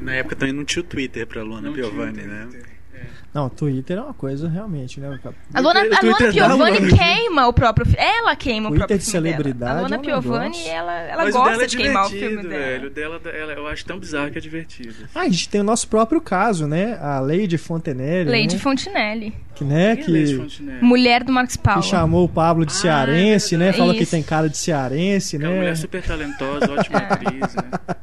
Na época também não tinha o Twitter pra Luana Não tinha Piovani, Twitter. né? Não, Twitter é uma coisa realmente, né? A Luana, O a dá Piovani queima o próprio filme. Ela queima o Twitter próprio de filme dela. celebridade A Luana é um Piovani, ela, ela Mas dela gosta é de queimar o filme dela. velho. O dela, ela, eu acho tão bizarro que é divertido. Ah, a gente tem o nosso próprio caso, né? A Lady Fontenelle. Lady né? Fontinelli. Que, né? Quem é Que, Fontenelle? Mulher do Marcos Paulo. que chamou o Pablo de Ah, cearense, é né? Falou que Isso. tem cara de cearense, É uma né? mulher super talentosa, ótima (laughs) atriz, né?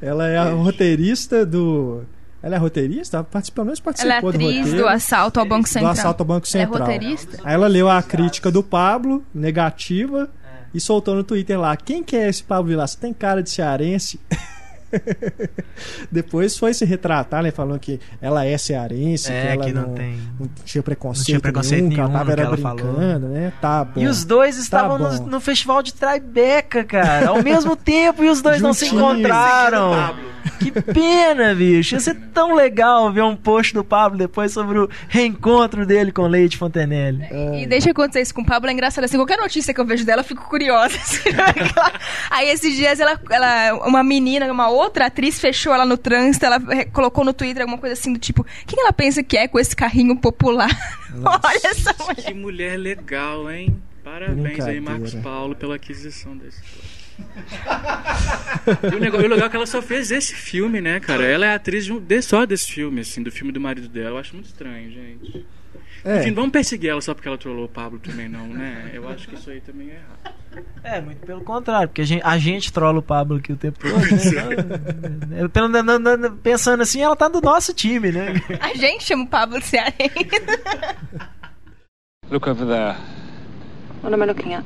Ela é a roteirista do. Ela é roteirista? Participou, pelo menos participou Ela é do atriz roteiro. do assalto ao Banco do Central. assalto ao Banco Ela é Central. roteirista? Aí ela leu a crítica do Pablo, negativa, e soltou no Twitter lá. Quem que é esse Pablo Vilas? Tem cara de cearense. (laughs) (laughs) Depois foi se retratar, né? Falando que ela é cearense, É, que ela que não não, tem- não tinha preconceito, não tinha preconceito nenhum, que ela nenhum tava era ela falou. brincando, né? Tá bom. E os dois estavam bom. no, no festival de Tribeca, cara, ao mesmo (laughs) tempo, e os dois não se encontraram. Que pena, bicho. Ia ser tão legal ver um post do Pablo depois sobre o reencontro dele com Leite Fontenelle. E deixa acontecer isso com o Pablo, é engraçado assim, qualquer notícia que eu vejo dela, eu fico curiosa. (laughs) assim, aquela- Aí esses dias ela, ela, uma menina, uma outra atriz fechou ela no trânsito, ela colocou no Twitter alguma coisa assim do tipo, quem ela pensa que é com esse carrinho popular? (laughs) Olha essa mulher. Que mulher legal, hein? Parabéns aí, Marcos. Paulo, pela aquisição desse. E o negócio- e o legal é que ela só fez esse filme, né, cara? Ela é atriz de um- de- só desse filme, assim, do filme do marido dela. Eu acho muito estranho, gente. É, Enfim, não vamos perseguir ela só porque ela trollou o Pablo também, não, né? Eu acho que isso aí também é errado. É, muito pelo contrário, porque a gente, a gente trola o Pablo aqui o tempo todo. Né? Eu, pelo- na- na- na- pensando assim, ela tá do nosso time, né? A gente chama o Pablo de cearense. Look over there. What am I looking at?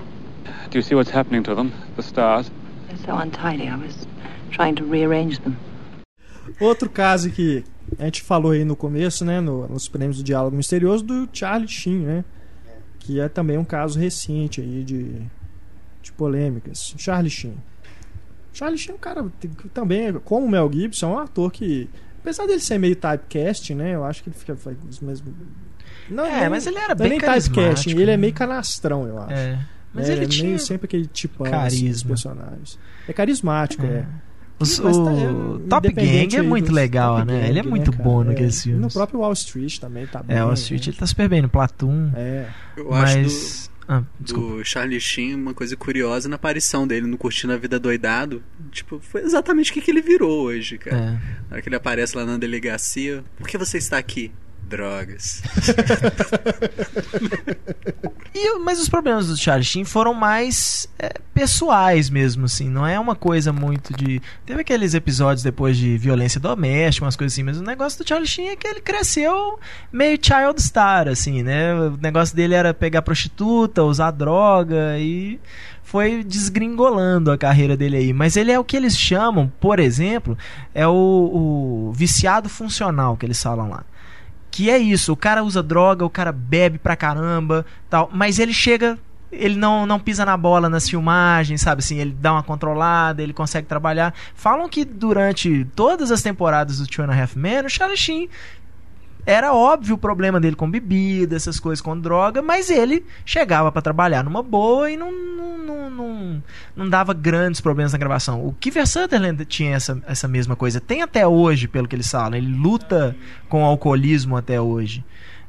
Do you see what's happening to them? The stars? They're so untidy. I was trying to rearrange them. Outro caso que a gente falou aí no começo, né, no- nos prêmios do Diálogo Misterioso, do Charlie Sheen, né? Que é também um caso recente aí de, de polêmicas. Charlie Sheen. Charlie Sheen é um cara que também, como o Mel Gibson, é um ator que, apesar dele ser meio typecast, né? Eu acho que ele fica faz os mesmos. Não, É, nem- mas ele era não é bem nem carismático, ele é né? meio canastrão, eu acho. É. Mas É, ele é tinha. meio sempre aquele tipão assim, dos carisma. personagens. É carismático, é. Os- Mas tá- o é, Top Gang é muito legal, Top né? Gang, ele é muito cara? bom É. naqueles filmes. No próprio Wall Street também tá bem. É, o Street né? ele tá super bem no Platoon. É. Eu acho do, Mas. Ah, do Charlie Sheen uma coisa curiosa na aparição dele no Curtindo a Vida Doidado. Tipo, foi exatamente o que, que ele virou hoje, cara. É. Na hora que ele aparece lá na delegacia. Por que você está aqui? Drogas. (laughs) E, mas os problemas do Charlie Sheen foram mais é, pessoais mesmo, assim. Não é uma coisa muito de. Teve aqueles episódios depois de violência doméstica, umas coisas assim, mas o negócio do Charlie Sheen é que ele cresceu meio child star, assim, né? O negócio dele era pegar prostituta, usar droga e foi desgringolando a carreira dele aí. Mas ele é o que eles chamam, por exemplo, é o, o viciado funcional que eles falam lá. Que é isso, o cara usa droga, o cara bebe pra caramba, tal, mas ele chega, ele não, não pisa na bola nas filmagens, sabe assim, ele dá uma controlada, ele consegue trabalhar. Falam que durante todas as temporadas do Two and a Half Men, o Charlie Sheen era óbvio o problema dele com bebida, essas coisas com droga, mas ele chegava pra trabalhar numa boa e não, não, não, não, não dava grandes problemas na gravação. O Kiefer Sutherland tinha essa, essa mesma coisa. Tem até hoje, pelo que eles falam. Ele luta com o alcoolismo até hoje.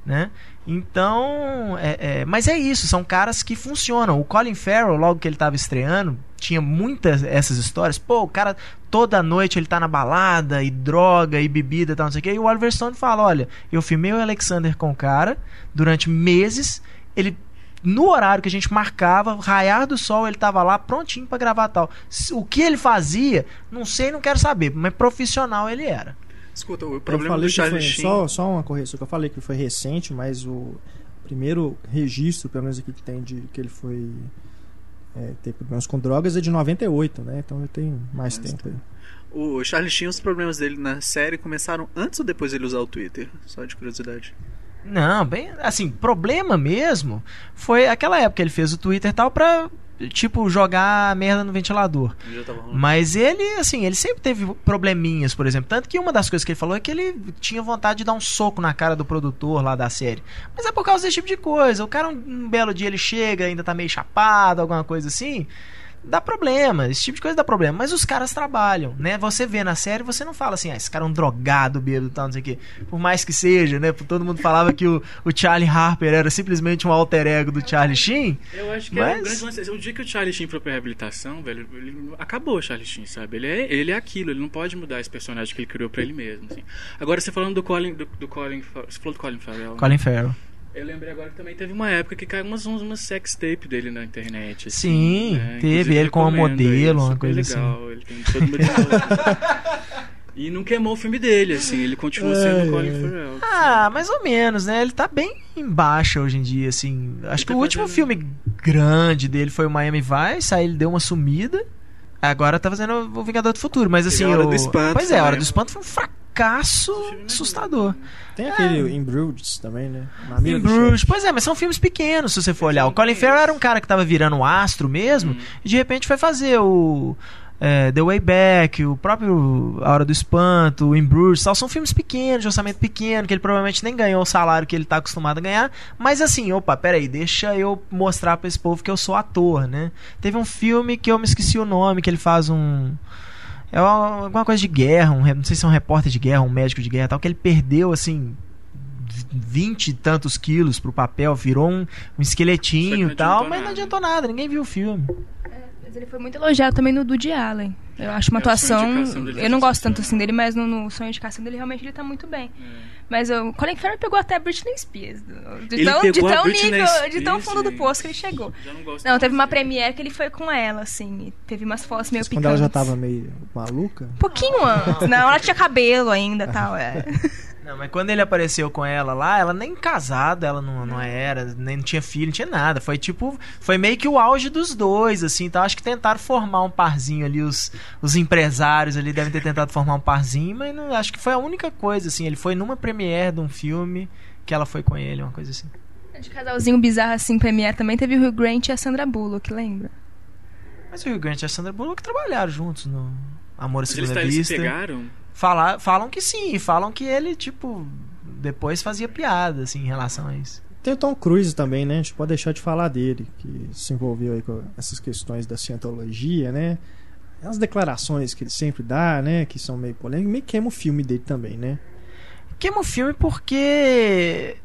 Né? Então, é, é, mas é isso, são caras que funcionam. O Colin Farrell, logo que ele estava estreando, tinha muitas essas histórias. Pô, o cara toda noite ele tá na balada, e droga, e bebida e tal, não sei o quê. E o Oliver Stone fala: olha, eu filmei o Alexander com o cara durante meses, ele. No horário que a gente marcava, raiar do sol, ele tava lá prontinho para gravar tal. O que ele fazia, não sei, não quero saber, mas profissional ele era. Escuta, o Eu problema falei do que Charlie foi, Sheen. só, só uma correção que eu falei que foi recente, mas o primeiro registro, pelo menos aqui que tem de que ele foi é, ter problemas com drogas é de 98, né? Então ele tem mais tempo aí. O Charlie Sheen, os problemas dele na série começaram antes ou depois dele usar o Twitter? Só de curiosidade. Não, bem, assim, problema mesmo foi aquela época que ele fez o Twitter e tal pra, tipo, jogar merda no ventilador. Mas ele, assim, ele sempre teve probleminhas, por exemplo. Tanto que uma das coisas que ele falou é que ele tinha vontade de dar um soco na cara do produtor lá da série. Mas é por causa desse tipo de coisa. O cara, um, um belo dia, ele chega, ainda tá meio chapado, alguma coisa assim. Dá problema, esse tipo de coisa dá problema. Mas os caras trabalham, né? Você vê na série, você não fala assim, ah, esse cara é um drogado, bêbado e tal, não sei o quê. Por mais que seja, né? Todo mundo falava que o, o Charlie Harper era simplesmente um alter ego do Charlie Sheen. Eu acho que é um Mas- grande lance. O dia que o Charlie Sheen foi pra reabilitação, velho, ele acabou o Charlie Sheen, sabe? Ele é, ele é aquilo, ele não pode mudar esse personagem que ele criou pra ele mesmo. assim. Agora, você falando do Colin. Do, do Colin você falou do Colin Farrell. né? Colin Farrell. Eu lembrei agora que também teve uma época que caiu umas, umas sex tape dele na internet. assim, Sim, né? teve ele com uma modelo, uma coisa assim. legal, Ele tem todo mundo E não queimou o filme dele, assim, ele continua sendo o Colin. Farrell. Ah, mais ou menos, né? Ele tá bem em baixa hoje em dia, assim. Acho que tá o último fazendo- filme grande dele foi o Miami Vice, aí ele deu uma sumida. Agora tá fazendo o Vingador do Futuro, mas assim. Hora o... do Espanto Pois é, a Hora do Espanto foi um fracasso assustador. Tem aquele In Bruges também, né? Do Bruges, pois é, mas são filmes pequenos, se você for olhar. O Colin Farrell era um cara que tava virando um astro mesmo, e de repente foi fazer o. é, The Way Back, o próprio A Hora do Espanto, o In Bruges, tal, são filmes pequenos, de orçamento pequeno, que ele provavelmente nem ganhou o salário que ele tá acostumado a ganhar, mas assim, opa, peraí, deixa eu mostrar pra esse povo que eu sou ator, né? Teve um filme que eu me esqueci o nome, que ele faz um... É uma- alguma coisa de guerra, um, não sei se é um repórter de guerra, um médico de guerra e tal, que ele perdeu, assim, vinte e tantos quilos pro papel, virou um, um esqueletinho não e tal, mas não nada. adiantou nada, ninguém viu o filme. Mas ele foi muito elogiado também no Woody Allen. Eu acho uma É, atuação. Eu não gosto tanto assim dele, mas no, no sonho de indicação dele realmente ele tá muito bem. É. Mas o Colin Farrell pegou até a Britney Spears. De Ele tão, de tão Britney nível, de tão Spears, fundo do poço que ele chegou. Já não gosto Não, teve uma premiere que ele foi com ela, assim. e Teve umas fotos meio Mas picantes. quando ela já tava meio maluca. Pouquinho antes. Não, ela tinha cabelo ainda tal. É. (laughs) Não, mas quando ele apareceu com ela lá, ela nem casada, ela não, não era, nem tinha filho, não tinha nada. Foi tipo, foi meio que o auge dos dois, assim. Então acho que tentaram formar um parzinho ali, os, os empresários ali devem ter tentado formar um parzinho, mas não, acho que foi a única coisa, assim. Ele foi numa premiere de um filme que ela foi com ele, uma coisa assim. De casalzinho bizarro assim, premiere também teve o Hugh Grant e a Sandra Bullock, lembra? Mas o Hugh Grant e a Sandra Bullock trabalharam juntos no Amor à eles, Segunda tá- eles se Vista. pegaram? Fala, falam que sim, falam que ele, tipo, depois fazia piada, assim, em relação a isso. Tem o Tom Cruise também, né? A gente pode deixar de falar dele, que se envolveu aí com essas questões da cientologia, né? As declarações que ele sempre dá, né? Que são meio polêmicas, meio queima o filme dele também, né? Queima o filme porque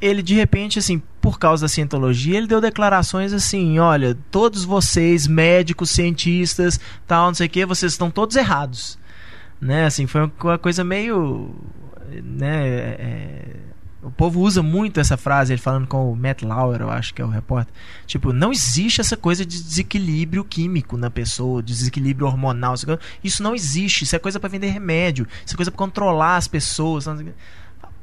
ele de repente, assim, por causa da cientologia, ele deu declarações assim: olha, todos vocês, médicos, cientistas, tal, não sei o que, vocês estão todos errados. Né, assim, foi uma coisa meio. Né, é, o povo usa muito essa frase, ele falando com o Matt Lauer, eu acho que é o repórter. Tipo, não existe essa coisa de desequilíbrio químico na pessoa, desequilíbrio hormonal. Isso não existe. Isso é coisa pra vender remédio. Isso é coisa pra controlar as pessoas.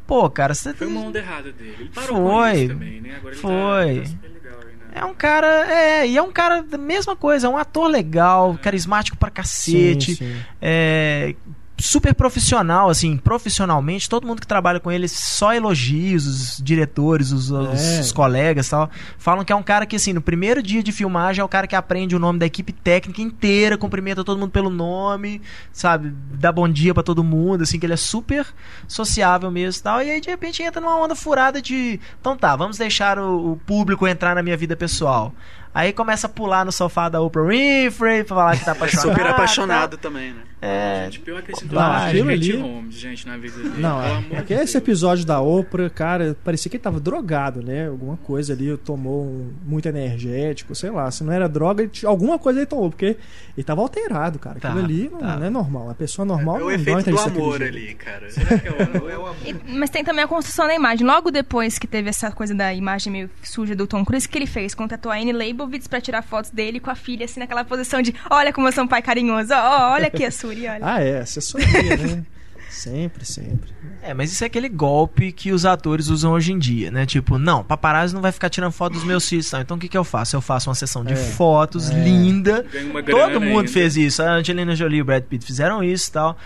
Pô, cara, você Foi uma onda errada dele. Ele parou Foi. com isso também, né? Agora ele Foi. Tá, tá É um cara, é, e é um cara da mesma coisa, é um ator legal, carismático pra cacete, Sim, sim. é super profissional, assim, profissionalmente, todo mundo que trabalha com ele só elogios, os diretores, os, É. os colegas e tal, falam que é um cara que, assim, no primeiro dia de filmagem é o cara que aprende o nome da equipe técnica inteira, cumprimenta todo mundo pelo nome, sabe, dá bom dia pra todo mundo, assim, que ele é super sociável mesmo e tal, e aí de repente entra numa onda furada de, então tá, vamos deixar o, o público entrar na minha vida pessoal. Aí começa a pular no sofá da Oprah Winfrey pra falar que tá apaixonado. (laughs) Super apaixonado também, né? É, Gente, pior que esse Não, de ali- Holmes, gente, na vida dele. Não, Pelo é, amor é de que esse episódio da Oprah, cara, parecia que ele tava drogado, né? Alguma coisa ali, tomou um, muito energético, sei lá. Se não era droga, ele alguma coisa ele tomou, porque ele tava alterado, cara. Aquilo Tá, ali não, tá. não é normal. Uma pessoa normal é não o dá efeito do amor ali, cara. Será que é o, é o amor? E- mas tem também a construção da imagem. Logo depois que teve essa coisa da imagem meio suja do Tom Cruise, o que ele fez? Contratou a Anne Leibovitz pra tirar fotos dele com a filha, assim, naquela posição de olha como eu sou um pai carinhoso, ó, ó, olha aqui a Suri, olha. Ah, é, assessoria, né? (laughs) Sempre, sempre. É, mas isso é aquele golpe que os atores usam hoje em dia, né? Tipo, não, paparazzi não vai ficar tirando foto dos meus filhos? Então o que, que eu faço? Eu faço uma sessão de É, fotos é. linda. Todo mundo ainda. fez isso. A Angelina Jolie e o Brad Pitt fizeram isso e tal.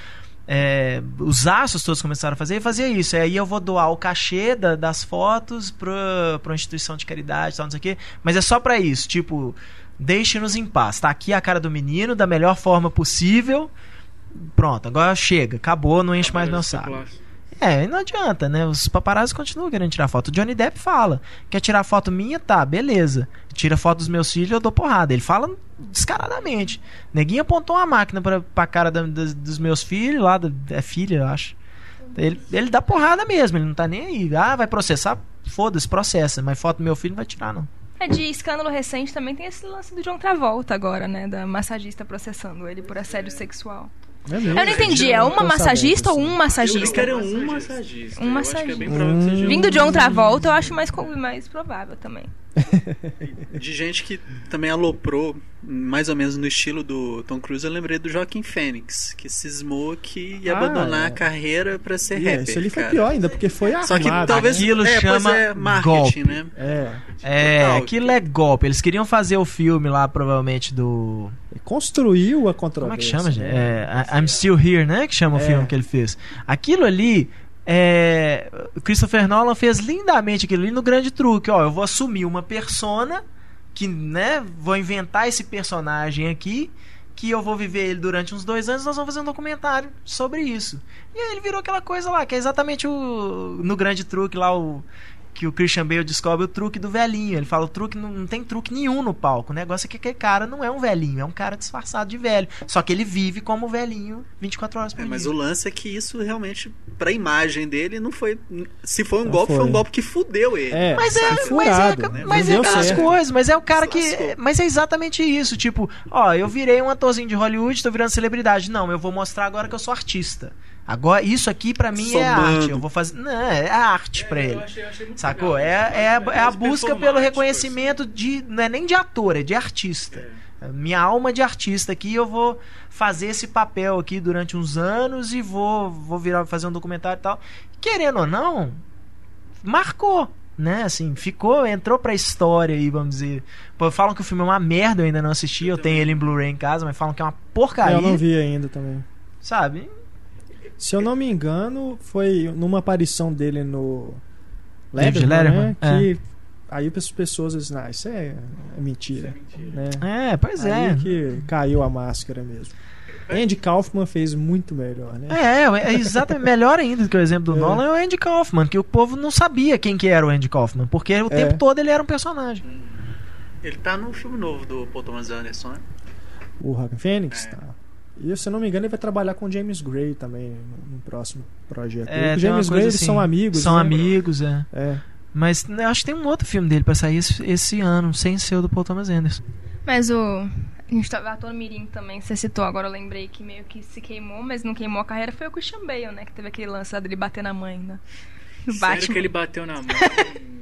É, os astros todos começaram a fazer e fazia isso. Aí eu vou doar o cachê da- das fotos pra, pra uma instituição de caridade, tal, não sei o quê. Mas é só pra isso. Tipo, deixe-nos em paz. Tá aqui a cara do menino da melhor forma possível. Pronto, agora chega, acabou, não enche mais meu saco. É, e não adianta, né? Os paparazzi continuam querendo tirar foto. O Johnny Depp fala: quer tirar foto minha? Tá, beleza. Tira foto dos meus filhos, eu dou porrada. Ele fala descaradamente. Neguinho apontou uma máquina pra, pra cara da- das- dos meus filhos, lá, da, é filha, eu acho. Ele, ele dá porrada mesmo, ele não tá nem aí. Ah, vai processar? Foda-se, processa. Mas foto do meu filho não vai tirar, não. É, de escândalo recente também tem esse lance do John Travolta agora, né? Da massagista processando ele por assédio sexual. É mesmo. Eu não entendi, é uma massagista ou um Eu massagista? que era um massagista. Um Eu acho que é bem massagista. provável que seja Vindo um- de John Travolta, eu acho mais, mais provável também. (laughs) De gente que também aloprou, mais ou menos no estilo do Tom Cruise, eu lembrei do Joaquim Fênix, que cismou que ia Ah, abandonar é. a carreira pra ser E rapper. esse ali foi cara. pior ainda, porque foi armado. Só que talvez. Aquilo é, chama é, marketing, golpe. né? É, É, Total. aquilo é golpe. Eles queriam fazer o filme lá, provavelmente, do. construiu a Como controvérsia. é que chama, gente? né? É, I- I'm Still Here, né? Que chama o É. filme que ele fez. Aquilo ali. É, Christopher Nolan fez lindamente aquilo ali no grande truque. Ó, eu vou assumir uma persona que, né, vou inventar esse personagem aqui que eu vou viver ele durante uns dois anos, nós vamos fazer um documentário sobre isso. E aí ele virou aquela coisa lá, que é exatamente o. No grande truque lá, o. Que o Christian Bale descobre o truque do velhinho. Ele fala: o truque não, não tem truque nenhum no palco. O negócio é que aquele cara não é um velhinho, é um cara disfarçado de velho. Só que ele vive como velhinho 24 horas por É, dia. mas o lance é que isso realmente, pra imagem dele, não foi. Se foi um Não golpe, foi. foi. um golpe que fudeu ele. É, Mas é, Foi mas é, furado, né? mas é certo. coisas, mas é o cara que. Mas é exatamente isso. Tipo, ó, eu virei um atorzinho de Hollywood, tô virando celebridade. Não, eu vou mostrar agora que eu sou artista. Agora, isso aqui pra mim é Somando. arte. Eu vou fazer. Não, é arte pra É, ele. eu achei- eu achei Sacou? legal É, é, é a busca pelo performático, reconhecimento de. Não é nem de ator, é de artista. Minha alma de artista aqui, eu vou fazer esse papel aqui durante uns anos e vou, vou virar fazer um documentário e tal. Querendo ou não, marcou. Né, assim, ficou, entrou pra história aí, vamos dizer. Pô, falam que o filme é uma merda, eu ainda não assisti, eu tenho ele em Blu-ray em casa, mas falam que é uma porcaria, eu não vi ainda também. sabe? Se eu não me engano, foi numa aparição dele no David Letterman, Letterman, né, que aí as pessoas dizem, ah, isso é, é mentira. Né? É, pois é. Aí que caiu a máscara mesmo. Andy Kaufman fez muito melhor, né? É, é exatamente. Melhor ainda do que o exemplo do É. Nolan é o Andy Kaufman, que o povo não sabia quem que era o Andy Kaufman, porque o É. tempo todo ele era um personagem. Ele tá no filme novo do Paul Thomas Anderson, né? O Joaquin Phoenix, É. tá. E se eu não me engano, ele vai trabalhar com o James Gray também no, no próximo projeto. É, Ele o James Gray, coisa eles assim, são amigos. São né? amigos, é. É. Mas né, acho que tem um outro filme dele pra sair esse, esse ano, sem ser o do Paul Thomas Anderson. Mas o. A gente tava ator Mirim também, você citou, agora eu lembrei que meio que se queimou, mas não queimou a carreira, foi o Christian Bale, né? Que teve aquele lance lá dele bater na mãe, né? Sério Batman. que ele bateu na mão. (laughs)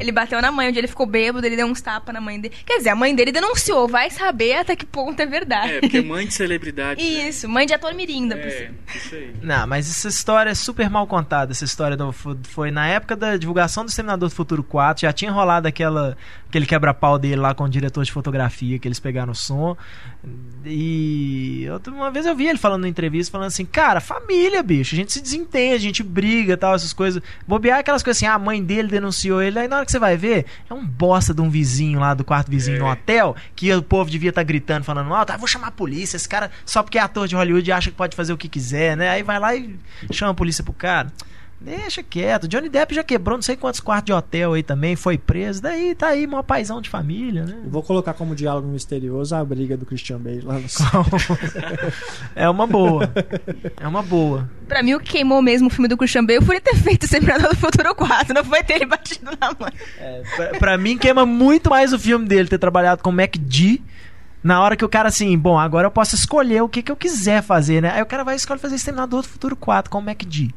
Ele bateu na mãe, onde ele ficou bêbado, ele deu uns tapas na mãe dele. Quer dizer, a mãe dele denunciou, vai saber até que ponto é verdade. É, porque mãe de celebridade. né? Isso, mãe de ator por É, isso aí. Não, mas essa história é super mal contada. Essa história do- fo- foi na época da divulgação do Exterminador do Futuro 4. Já tinha rolado aquela, aquele quebra-pau dele lá com o diretor de fotografia, que eles pegaram o som. E outra uma vez eu vi ele falando na entrevista, falando assim: Cara, família, bicho. A gente se desentende, a gente briga tal, essas coisas. Bobear é aquelas coisas assim: ah, a mãe dele denunciou ele. Aí na hora que você vai ver, é um bosta de um vizinho lá do quarto vizinho no É. hotel, que o povo devia estar gritando, falando alto, ah, vou chamar a polícia. Esse cara, só porque é ator de Hollywood, acha que pode fazer o que quiser, né? Aí vai lá e chama a polícia pro cara. Deixa quieto. Johnny Depp já quebrou não sei quantos quartos de hotel aí também, foi preso. Daí tá aí, maior paizão de família, né? Eu vou colocar como diálogo misterioso a briga do Christian Bale lá no (laughs) é uma boa. É uma boa. Pra mim, o que queimou mesmo o filme do Christian Bale foi ele ter feito o Seminador do Futuro 4, não foi ter ele batido na mãe. É, pra, pra mim, queima muito mais o filme dele ter trabalhado com o MacD. Na hora que o cara, assim, bom, agora eu posso escolher o que, que eu quiser fazer, né? Aí o cara vai escolher fazer Exterminador do Futuro 4 com o MacD.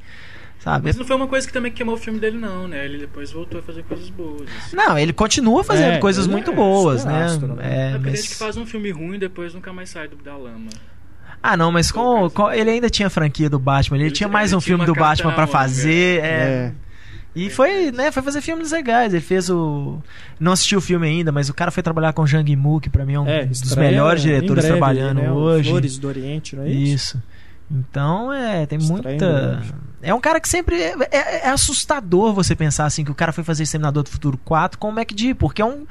Sabe? Mas não foi uma coisa que também queimou o filme dele, não, né? Ele depois voltou a fazer coisas boas. assim. Não, ele continua fazendo É, coisas ele muito é boas, né? astro, né? É, É mas- que faz um filme ruim, depois nunca mais sai do, da lama. Ah, não, mas com, com- ele ainda tinha a franquia do Batman, ele, Ele tinha mais ele um tinha filme do Batman pra manga. fazer. é. É. E foi, né, foi fazer filmes legais. Ele fez o. Não assisti o filme ainda, mas o cara foi trabalhar com o Jang Mu, que pra mim é um É, dos melhores em diretores breve, trabalhando né? Hoje. Flores do Oriente, não é isso? Isso. Então, é, tem em muita. breve. É um cara que sempre. É, é- é assustador você pensar assim que o cara foi fazer Exterminador do Futuro 4 com o MacD, porque é um.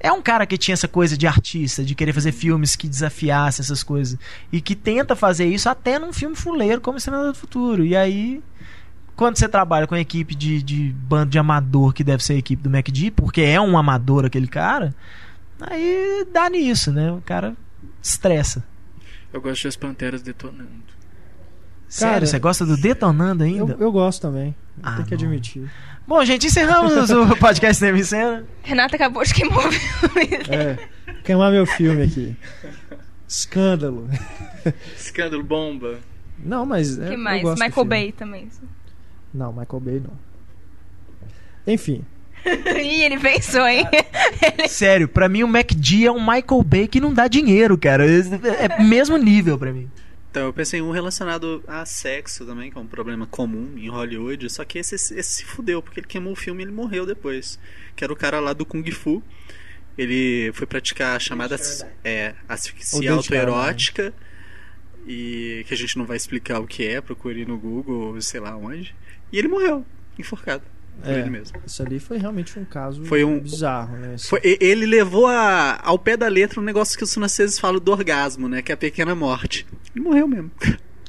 É um cara que tinha essa coisa de artista, de querer fazer filmes que desafiassem essas coisas. E que tenta fazer isso até num filme fuleiro como Exterminador do Futuro. E aí, quando você trabalha com a equipe de, de bando de amador, que deve ser a equipe do MacD, porque é um amador aquele cara, aí dá nisso, né? O cara estressa. Eu gosto das Panteras detonando. Sério, Cara, você gosta do Detonando ainda? Eu, eu gosto também. Ah, tem que não. admitir. Bom, gente, encerramos o (laughs) podcast Cinema em Cena. Renata acabou de queimar o filme. É. Queimar meu filme aqui. Escândalo. Escândalo, bomba. Não, mas. O é, que eu mais? Michael filme. Bay também. Não, Michael Bay não. Enfim. (laughs) Ih, ele pensou, hein? (laughs) Sério, pra mim o MacD é um Michael Bay que não dá dinheiro, cara. É mesmo nível pra mim. Então, eu pensei em um relacionado a sexo também, que é um problema comum em Hollywood. Só que esse, esse se fudeu, porque ele queimou o filme e ele morreu depois. Que era o cara lá do Kung Fu. Ele foi praticar a chamada é, O asfixia David autoerótica. E que a gente não vai explicar o que é, procure no Google, sei lá onde. E ele morreu, enforcado. É. ele mesmo. Isso ali foi realmente um caso Foi um- bizarro, né? Assim, Foi- e- ele levou a- ao pé da letra um negócio que os franceses falam do orgasmo, né? Que é a pequena morte. Ele morreu mesmo.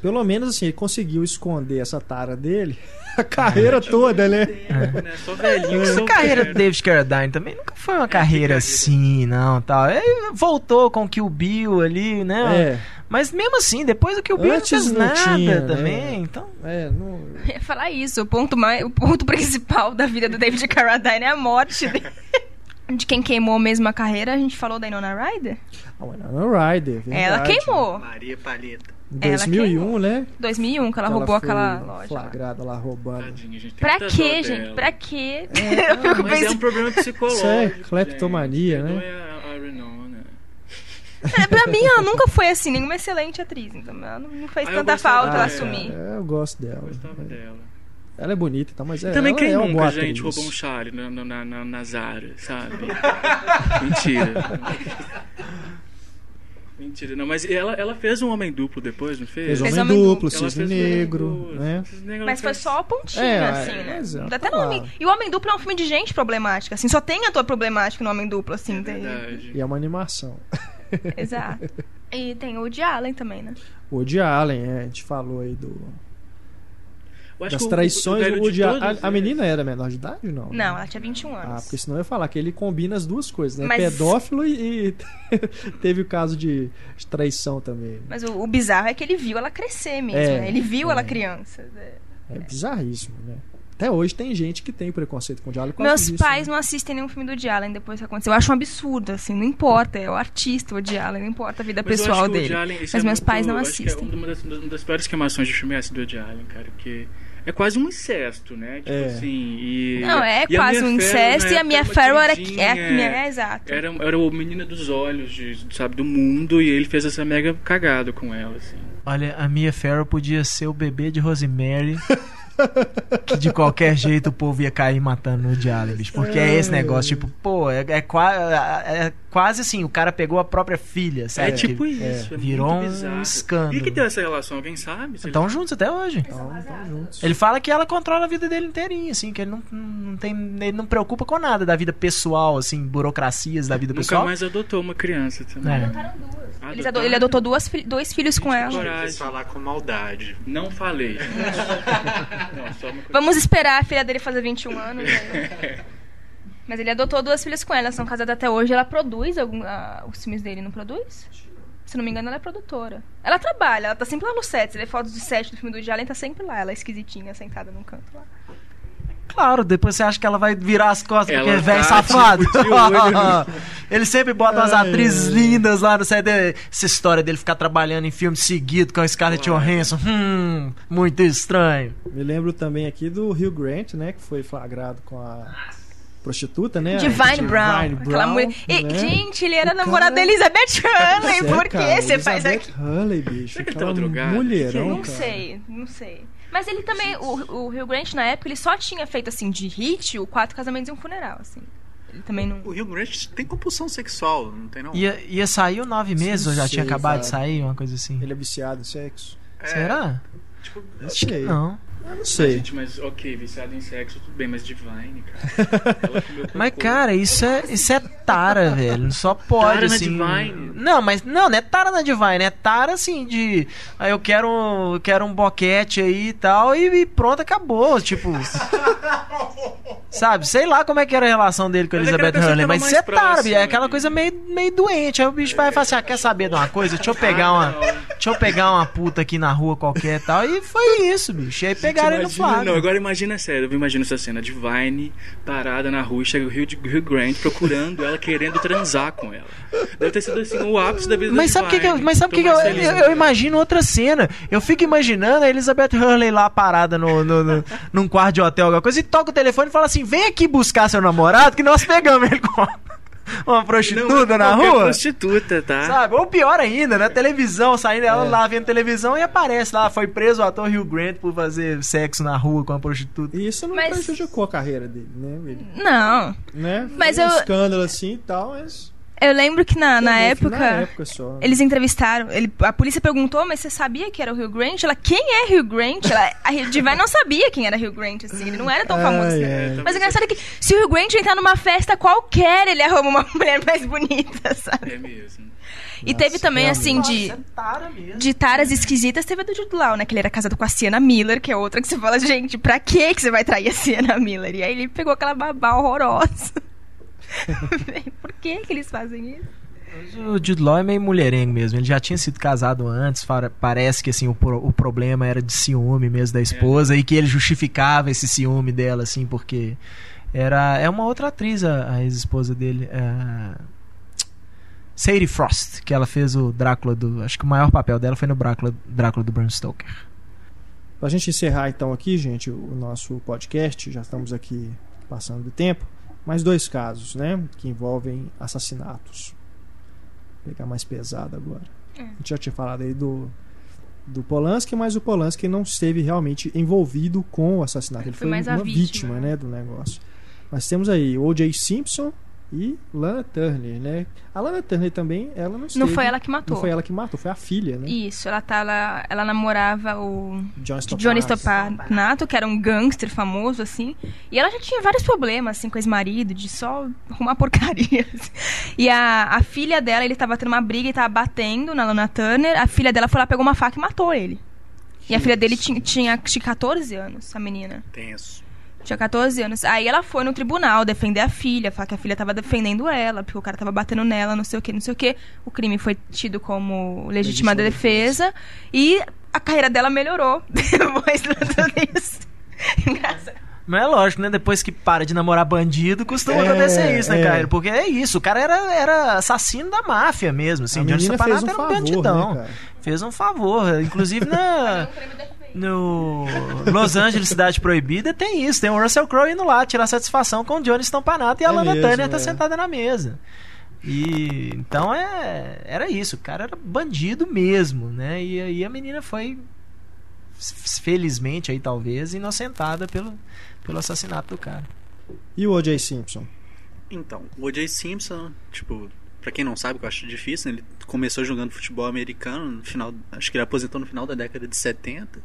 Pelo menos assim, ele conseguiu esconder essa tara dele (laughs) a carreira toda, né? Tempo, né? Só velhinho que A sou carreira do. David Carradine também nunca foi uma carreira assim, não, tal. Ele voltou com o Kill Bill ali, né? É, Mas mesmo assim, depois do Kill Bill Antes não fez não nada tinha, né? também, então... é, não... (laughs) Eu ia falar isso. O ponto, mais, o ponto (laughs) principal da vida do David Carradine é a morte dele. De quem queimou mesmo a carreira, a gente falou da Inona Ryder. A Winona Ryder, verdade. Ela queimou. Maria Palheta. Em Ela 2001, queimou. né? 2001, que ela que roubou foi aquela loja. Flagrada lá roubando. Tadinha, gente. Tem Pra quê, gente? dela. Pra quê? É, (laughs) Eu fico Mas é um pensando. problema psicológico. Isso é cleptomania, gente. né? A, a. É, pra mim, ela nunca foi assim, nenhuma excelente atriz. Então, ela não fez Ah, tanta falta ela dela. assumir. É, eu gosto dela. Eu gostava dela. Ela é bonita, tá? Mas é, Também ela quem é nunca, boa gente, roubou um chale na, na, na, na Zara, sabe? (laughs) Mentira. (laughs) Mentira, não, mas ela, ela fez um homem duplo depois, não fez? Fez Fez Homem Duplo, Cisne fez um Homem Negro, Duplo, né? Cisne Negro Mas ela foi só a pontinha, É, assim, é, né? mas é, tá até lá. nome. E o Homem Duplo é um filme de gente problemática, assim. Só tem ator problemático no Homem Duplo, assim. tem- Verdade. E é uma animação. Exato. (laughs) E tem o Woody Allen também, né? O Woody Allen, é, a gente falou aí do, das que o- traições o do de Woody Allen. todos A, a eles- menina era menor de idade ou não? Não, ela tinha 21 Ah, anos. porque senão eu ia falar que ele combina as duas coisas, né? Mas- Pedófilo e, e (laughs) teve o caso de, de traição também. Mas o, o bizarro é que ele viu ela crescer mesmo, É, né? Ele viu é. ela criança. né? É bizarríssimo, né? Até hoje tem gente que tem preconceito com o causa Meus disso, pais né? não assistem nenhum filme do Woody Allen depois que aconteceu. Eu acho um absurdo, assim, não importa. É o artista, o Woody Allen, não importa a vida Mas eu pessoal acho que o Woody dele. Allen, Mas é meus muito- pais não que assistem. É uma das, uma das piores queimações de filme é essa do Woody Allen, cara, porque é quase um incesto, né? Tipo É. assim, e... Não, é e a quase um incesto e a época, Mia uma Farrow era, queridinha, é, é, exato. Era, era o menina dos olhos, de, sabe, do mundo, e ele fez essa mega cagada com ela, assim. Olha, a Mia Farrow podia ser o bebê de Rosemary. (laughs) que de qualquer jeito o povo ia cair matando o Woody Allen, bicho. Porque é esse negócio, tipo, pô, é, é, qua- é quase assim, o cara pegou a própria filha, sabe? É tipo Que- isso, é, virou um bizarro. escândalo. E que deu essa relação? Alguém sabe? Estão juntos até hoje. Então, juntos. Ele fala que ela controla a vida dele inteirinha, assim, que ele não, não tem. Ele não preocupa com nada da vida pessoal, assim, burocracias da vida Nunca pessoal. mais adotou uma criança também. É. Ele adotou duas dois filhos com ela. coragem. Quis falar com maldade. Não falei. (laughs) não, coisa. Vamos esperar a filha dele fazer 21 anos. aí. (laughs) Mas ele adotou duas filhas com ela, elas são casadas até hoje. Ela produz algum, ah, os filmes dele, não produz? Se não me engano, ela é produtora. Ela trabalha, ela tá sempre lá no set. Você vê fotos de set do filme do Allen, tá sempre lá. Ela é esquisitinha, sentada num canto lá. Claro, depois você acha que ela vai virar as costas Ela porque é velho tá, safado. (laughs) Ele sempre bota umas atrizes lindas lá no dele. Essa história dele ficar trabalhando em filme seguido com a Scarlett. Johansson. Hum, muito estranho. Me lembro também aqui do Hugh Grant, né? Que foi flagrado com a prostituta, né? Divine, Brown. Divine Aquela Brown, mulher. E, né? gente, ele era namorado da Elizabeth Hurley. Sério, Por que você faz Elizabeth aqui? Hurley, bicho. Será que ele aquela tava drogado? mulherão, Não cara. sei, não sei. Mas ele também, o, o Rio Grant, na época, ele só tinha feito, assim, de hit, o Quatro Casamentos e um Funeral, assim. Ele também não... O Hugh Grant tem compulsão sexual, não tem não? Ia, ia sair o nove meses ou já Não tinha sei, acabado de sair? Uma coisa assim. Ele é viciado em sexo? Será? Tipo, Não sei. Não. Eu não Ah, sei. gente, mas ok, viciado em sexo, tudo bem, mas Divine, cara. (laughs) Mas, cara, isso é, isso é tara, velho. Só pode, Tara na assim. Divine? Não, mas não, não é tara na Divine, é tara assim de. Aí eu quero, eu quero um boquete aí e tal, e, e pronto, acabou. Tipo. (laughs) Sabe, sei lá como é que era a relação dele com a Elizabeth Hurley, mas tava isso é próxima, é aquela né? coisa meio, meio doente. Aí o bicho vai falar assim: ah, quer saber de uma coisa? Deixa eu pegar uma. Deixa eu pegar uma puta aqui na rua qualquer e tal. E foi isso, bicho. E aí pegaram ele no flagra. Não, agora imagina sério, eu imagino essa cena. Divine parada na rua e chega o Hugh, Hugh Grant procurando ela, querendo transar com ela. Deve ter sido assim, o ápice da vida Mas sabe o que, que eu, mas sabe o que, que eu, eu, eu imagino outra cena. Eu fico imaginando a Elizabeth Hurley lá parada no, no, no- num quarto de hotel, alguma coisa, e toca o telefone e fala assim: vem aqui buscar seu namorado, que nós pegamos ele com uma, prostituta na qualquer rua. prostituta, tá? Sabe? Ou pior ainda, na televisão, saindo ela É. lá vendo televisão e aparece lá, foi preso o ator Hugh Grant por fazer sexo na rua com uma prostituta. E isso não Mas- prejudicou a carreira dele, né? Ele, Não. né? Mas Foi um eu- escândalo assim e tal, mas. Eu lembro que na, na época. Na época só. Eles entrevistaram, ele, a polícia perguntou, mas você sabia que era o Hugh Grant? Ela, quem é Hugh Grant? Ela, a Divine não sabia quem era Hugh Grant, assim, ele não era tão Ai, famoso. assim. ai. Mas o engraçado é que se o Hugh Grant entrar numa festa qualquer, ele arruma uma (laughs) mulher mais bonita, sabe? É mesmo. E teve também, assim, de, Nossa, é tara mesmo. de taras esquisitas, teve a do Jude Law, né? Que ele era casado com a Sienna Miller, que é outra que você fala, gente, pra que que você vai trair a Sienna Miller? E aí ele pegou aquela babá horrorosa. (laughs) Por que que eles fazem isso? O Jude Law é meio mulherengo mesmo. Ele já tinha sido casado antes. Parece que assim o, pro- o problema era de ciúme mesmo da esposa e que ele justificava esse ciúme dela, assim, porque era é uma outra atriz a, a ex-esposa dele, é... Sadie Frost, que ela fez o Drácula do. Acho que o maior papel dela foi no Drácula, Drácula do Bram Stoker. Pra gente encerrar então aqui, gente, o nosso podcast, já estamos aqui passando do tempo, mais dois casos, né, que envolvem assassinatos. Vou pegar mais pesado agora. É. A gente já tinha falado aí do do Polanski, mas o Polanski não esteve realmente envolvido com o assassinato. Ele Foi foi, mais a uma vítima, vítima, né? né, do negócio. Mas temos aí O.J. Simpson e Lana Turner, né? A Lana Turner também, ela não esteve, Não foi ela que matou. Não foi ela que matou, foi a filha, né? Isso, ela, tá, ela, ela namorava o John Stoppard. Johnny Stopanato, que era um gangster famoso, assim. E ela já tinha vários problemas, assim, com o ex-marido, de só arrumar (laughs) porcaria. assim. E a, a filha dela, ele tava tendo uma briga e tava batendo na Lana Turner. A filha dela foi lá, pegou uma faca e matou ele. E a filha dele tinha, tinha acho que 14 anos, a menina. Tenso. Tinha 14 anos. Aí ela foi no tribunal defender a filha, falar que a filha tava defendendo ela, porque o cara tava batendo nela, não sei o que, não sei o que. O crime foi tido como legítima Legítima defesa. E a carreira dela melhorou (laughs) depois de tudo isso. Engraçado. Mas é lógico, né? Depois que para de namorar bandido, costuma É, acontecer isso, né, é. cara? Porque é isso, o cara era, era assassino da máfia mesmo, assim. a Johnny Stopanato um era um favor, bandidão. né? Fez um favor. Inclusive na. No Los Angeles Cidade Proibida tem isso, tem o Russell Crowe indo lá tirar satisfação com o Johnny Stampanato e a É Lana Turner tá é. sentada na mesa. E então é era isso, o cara era bandido mesmo, né? E aí a menina foi felizmente aí talvez inocentada pelo pelo assassinato do cara. E o O.J. Simpson? Então, o O.J. Simpson, tipo, pra quem não sabe, que eu acho difícil, né, ele começou jogando futebol americano no final, acho que ele aposentou no final da década de 70.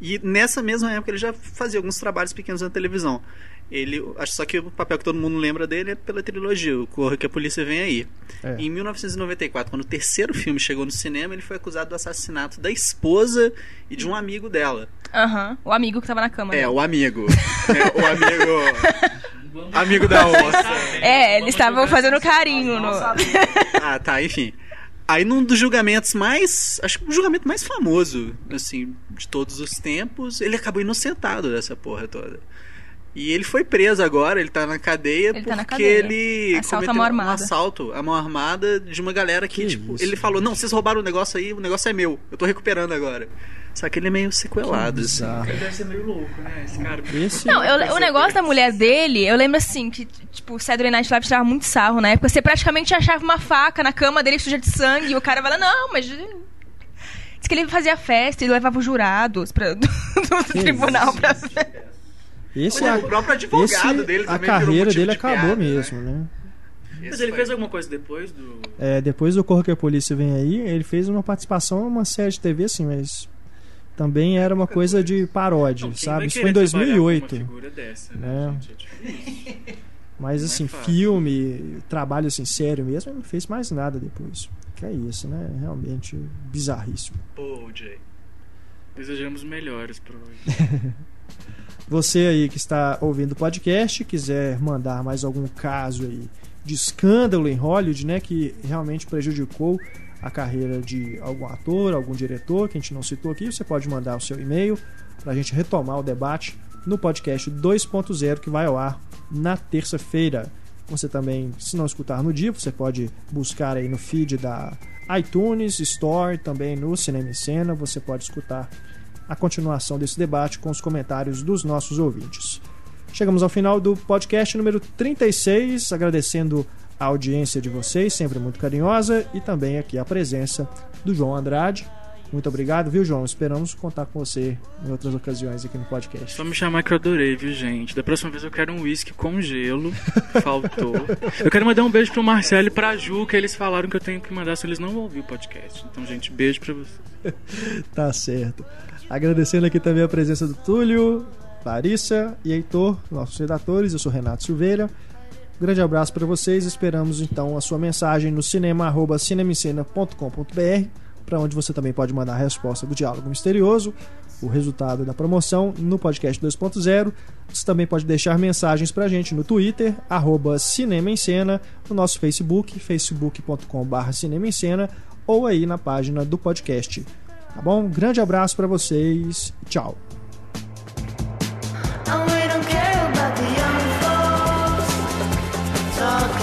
E nessa mesma época ele já fazia alguns trabalhos pequenos na televisão. Ele, acho só que o papel que todo mundo lembra dele é pela trilogia, o Corre que a Polícia Vem Aí. É. Em 1994, quando o terceiro filme chegou no cinema, ele foi acusado do assassinato da esposa e de um amigo dela. Aham, o amigo que tava na cama. É, né? o amigo. É, o amigo. (laughs) amigo da onça. (laughs) É, eles estavam fazendo carinho no. (laughs) Ah, tá, enfim. Aí num dos julgamentos mais. Acho que o julgamento mais famoso, assim, de todos os tempos, ele acabou inocentado dessa porra toda. E ele foi preso agora, ele tá na cadeia Ele porque tá na cadeia. ele Assalto à cometeu mão um armada. assalto à mão armada de uma galera que, Que tipo, isso, ele falou: Não, vocês roubaram o negócio aí, o negócio é meu, eu tô recuperando agora. Só que ele é meio sequelado, assim. Bizarro. Ele deve ser meio louco, né? Esse cara. Esse Não, eu- o negócio da mulher dele, eu lembro assim, que, tipo, o Saturday Night Live tirava muito sarro na época. Você praticamente achava uma faca na cama dele suja de sangue e o cara fala, não, mas. Diz que ele fazia festa e levava os jurados pra, (laughs) do, do tribunal pra. Esse, O a, próprio advogado esse dele a carreira dele de acabou piada, né? mesmo, né? Mas ele fez alguma coisa depois do. É, depois do Corra que a Polícia Vem Aí, ele fez uma participação numa série de TV, assim, mas também era uma coisa de paródia, Não, sabe? Isso foi em querer trabalhar com uma 2008. figura dessa, né, É. gente? É. Mas é assim, fácil. filme, trabalho assim, sério mesmo, ele não fez mais nada depois. Que é isso, né? Realmente bizarríssimo. Pô, Jay. Desejamos melhores hoje. (laughs) Você aí que está ouvindo o podcast, quiser mandar mais algum caso aí de escândalo em Hollywood, né, que realmente prejudicou a carreira de algum ator, algum diretor, que a gente não citou aqui, você pode mandar o seu e-mail para a gente retomar o debate no podcast 2.0 que vai ao ar na terça-feira. Você também, se não escutar no dia, você pode buscar aí no feed da iTunes Store, também no Cinema em Cena, você pode escutar a continuação desse debate com os comentários dos nossos ouvintes. Chegamos ao final do podcast número 36, agradecendo a audiência de vocês, sempre muito carinhosa, e também aqui a presença do João Andrade. Muito obrigado, viu, João? Esperamos contar com você em outras ocasiões aqui no podcast. Só me chamar que eu adorei, viu, gente? Da próxima vez eu quero um whisky com gelo. Faltou. Eu quero mandar um beijo pro Marcelo e pra Ju, que eles falaram que eu tenho que mandar se eles não vão ouvir o podcast. Então, gente, beijo pra vocês. (laughs) Tá certo. Agradecendo aqui também a presença do Túlio, Larissa e Heitor, nossos redatores. Eu sou Renato Silveira. Grande abraço para vocês. Esperamos então a sua mensagem no cinema@cinemicena.com.br, para onde você também pode mandar a resposta do diálogo misterioso, o resultado da promoção no podcast 2.0. Você também pode deixar mensagens para a gente no Twitter, arroba Cinema em Cena, no nosso Facebook, facebook.com.br Cinema em Cena, ou aí na página do podcast. Tá bom? Grande abraço para vocês. Tchau. 나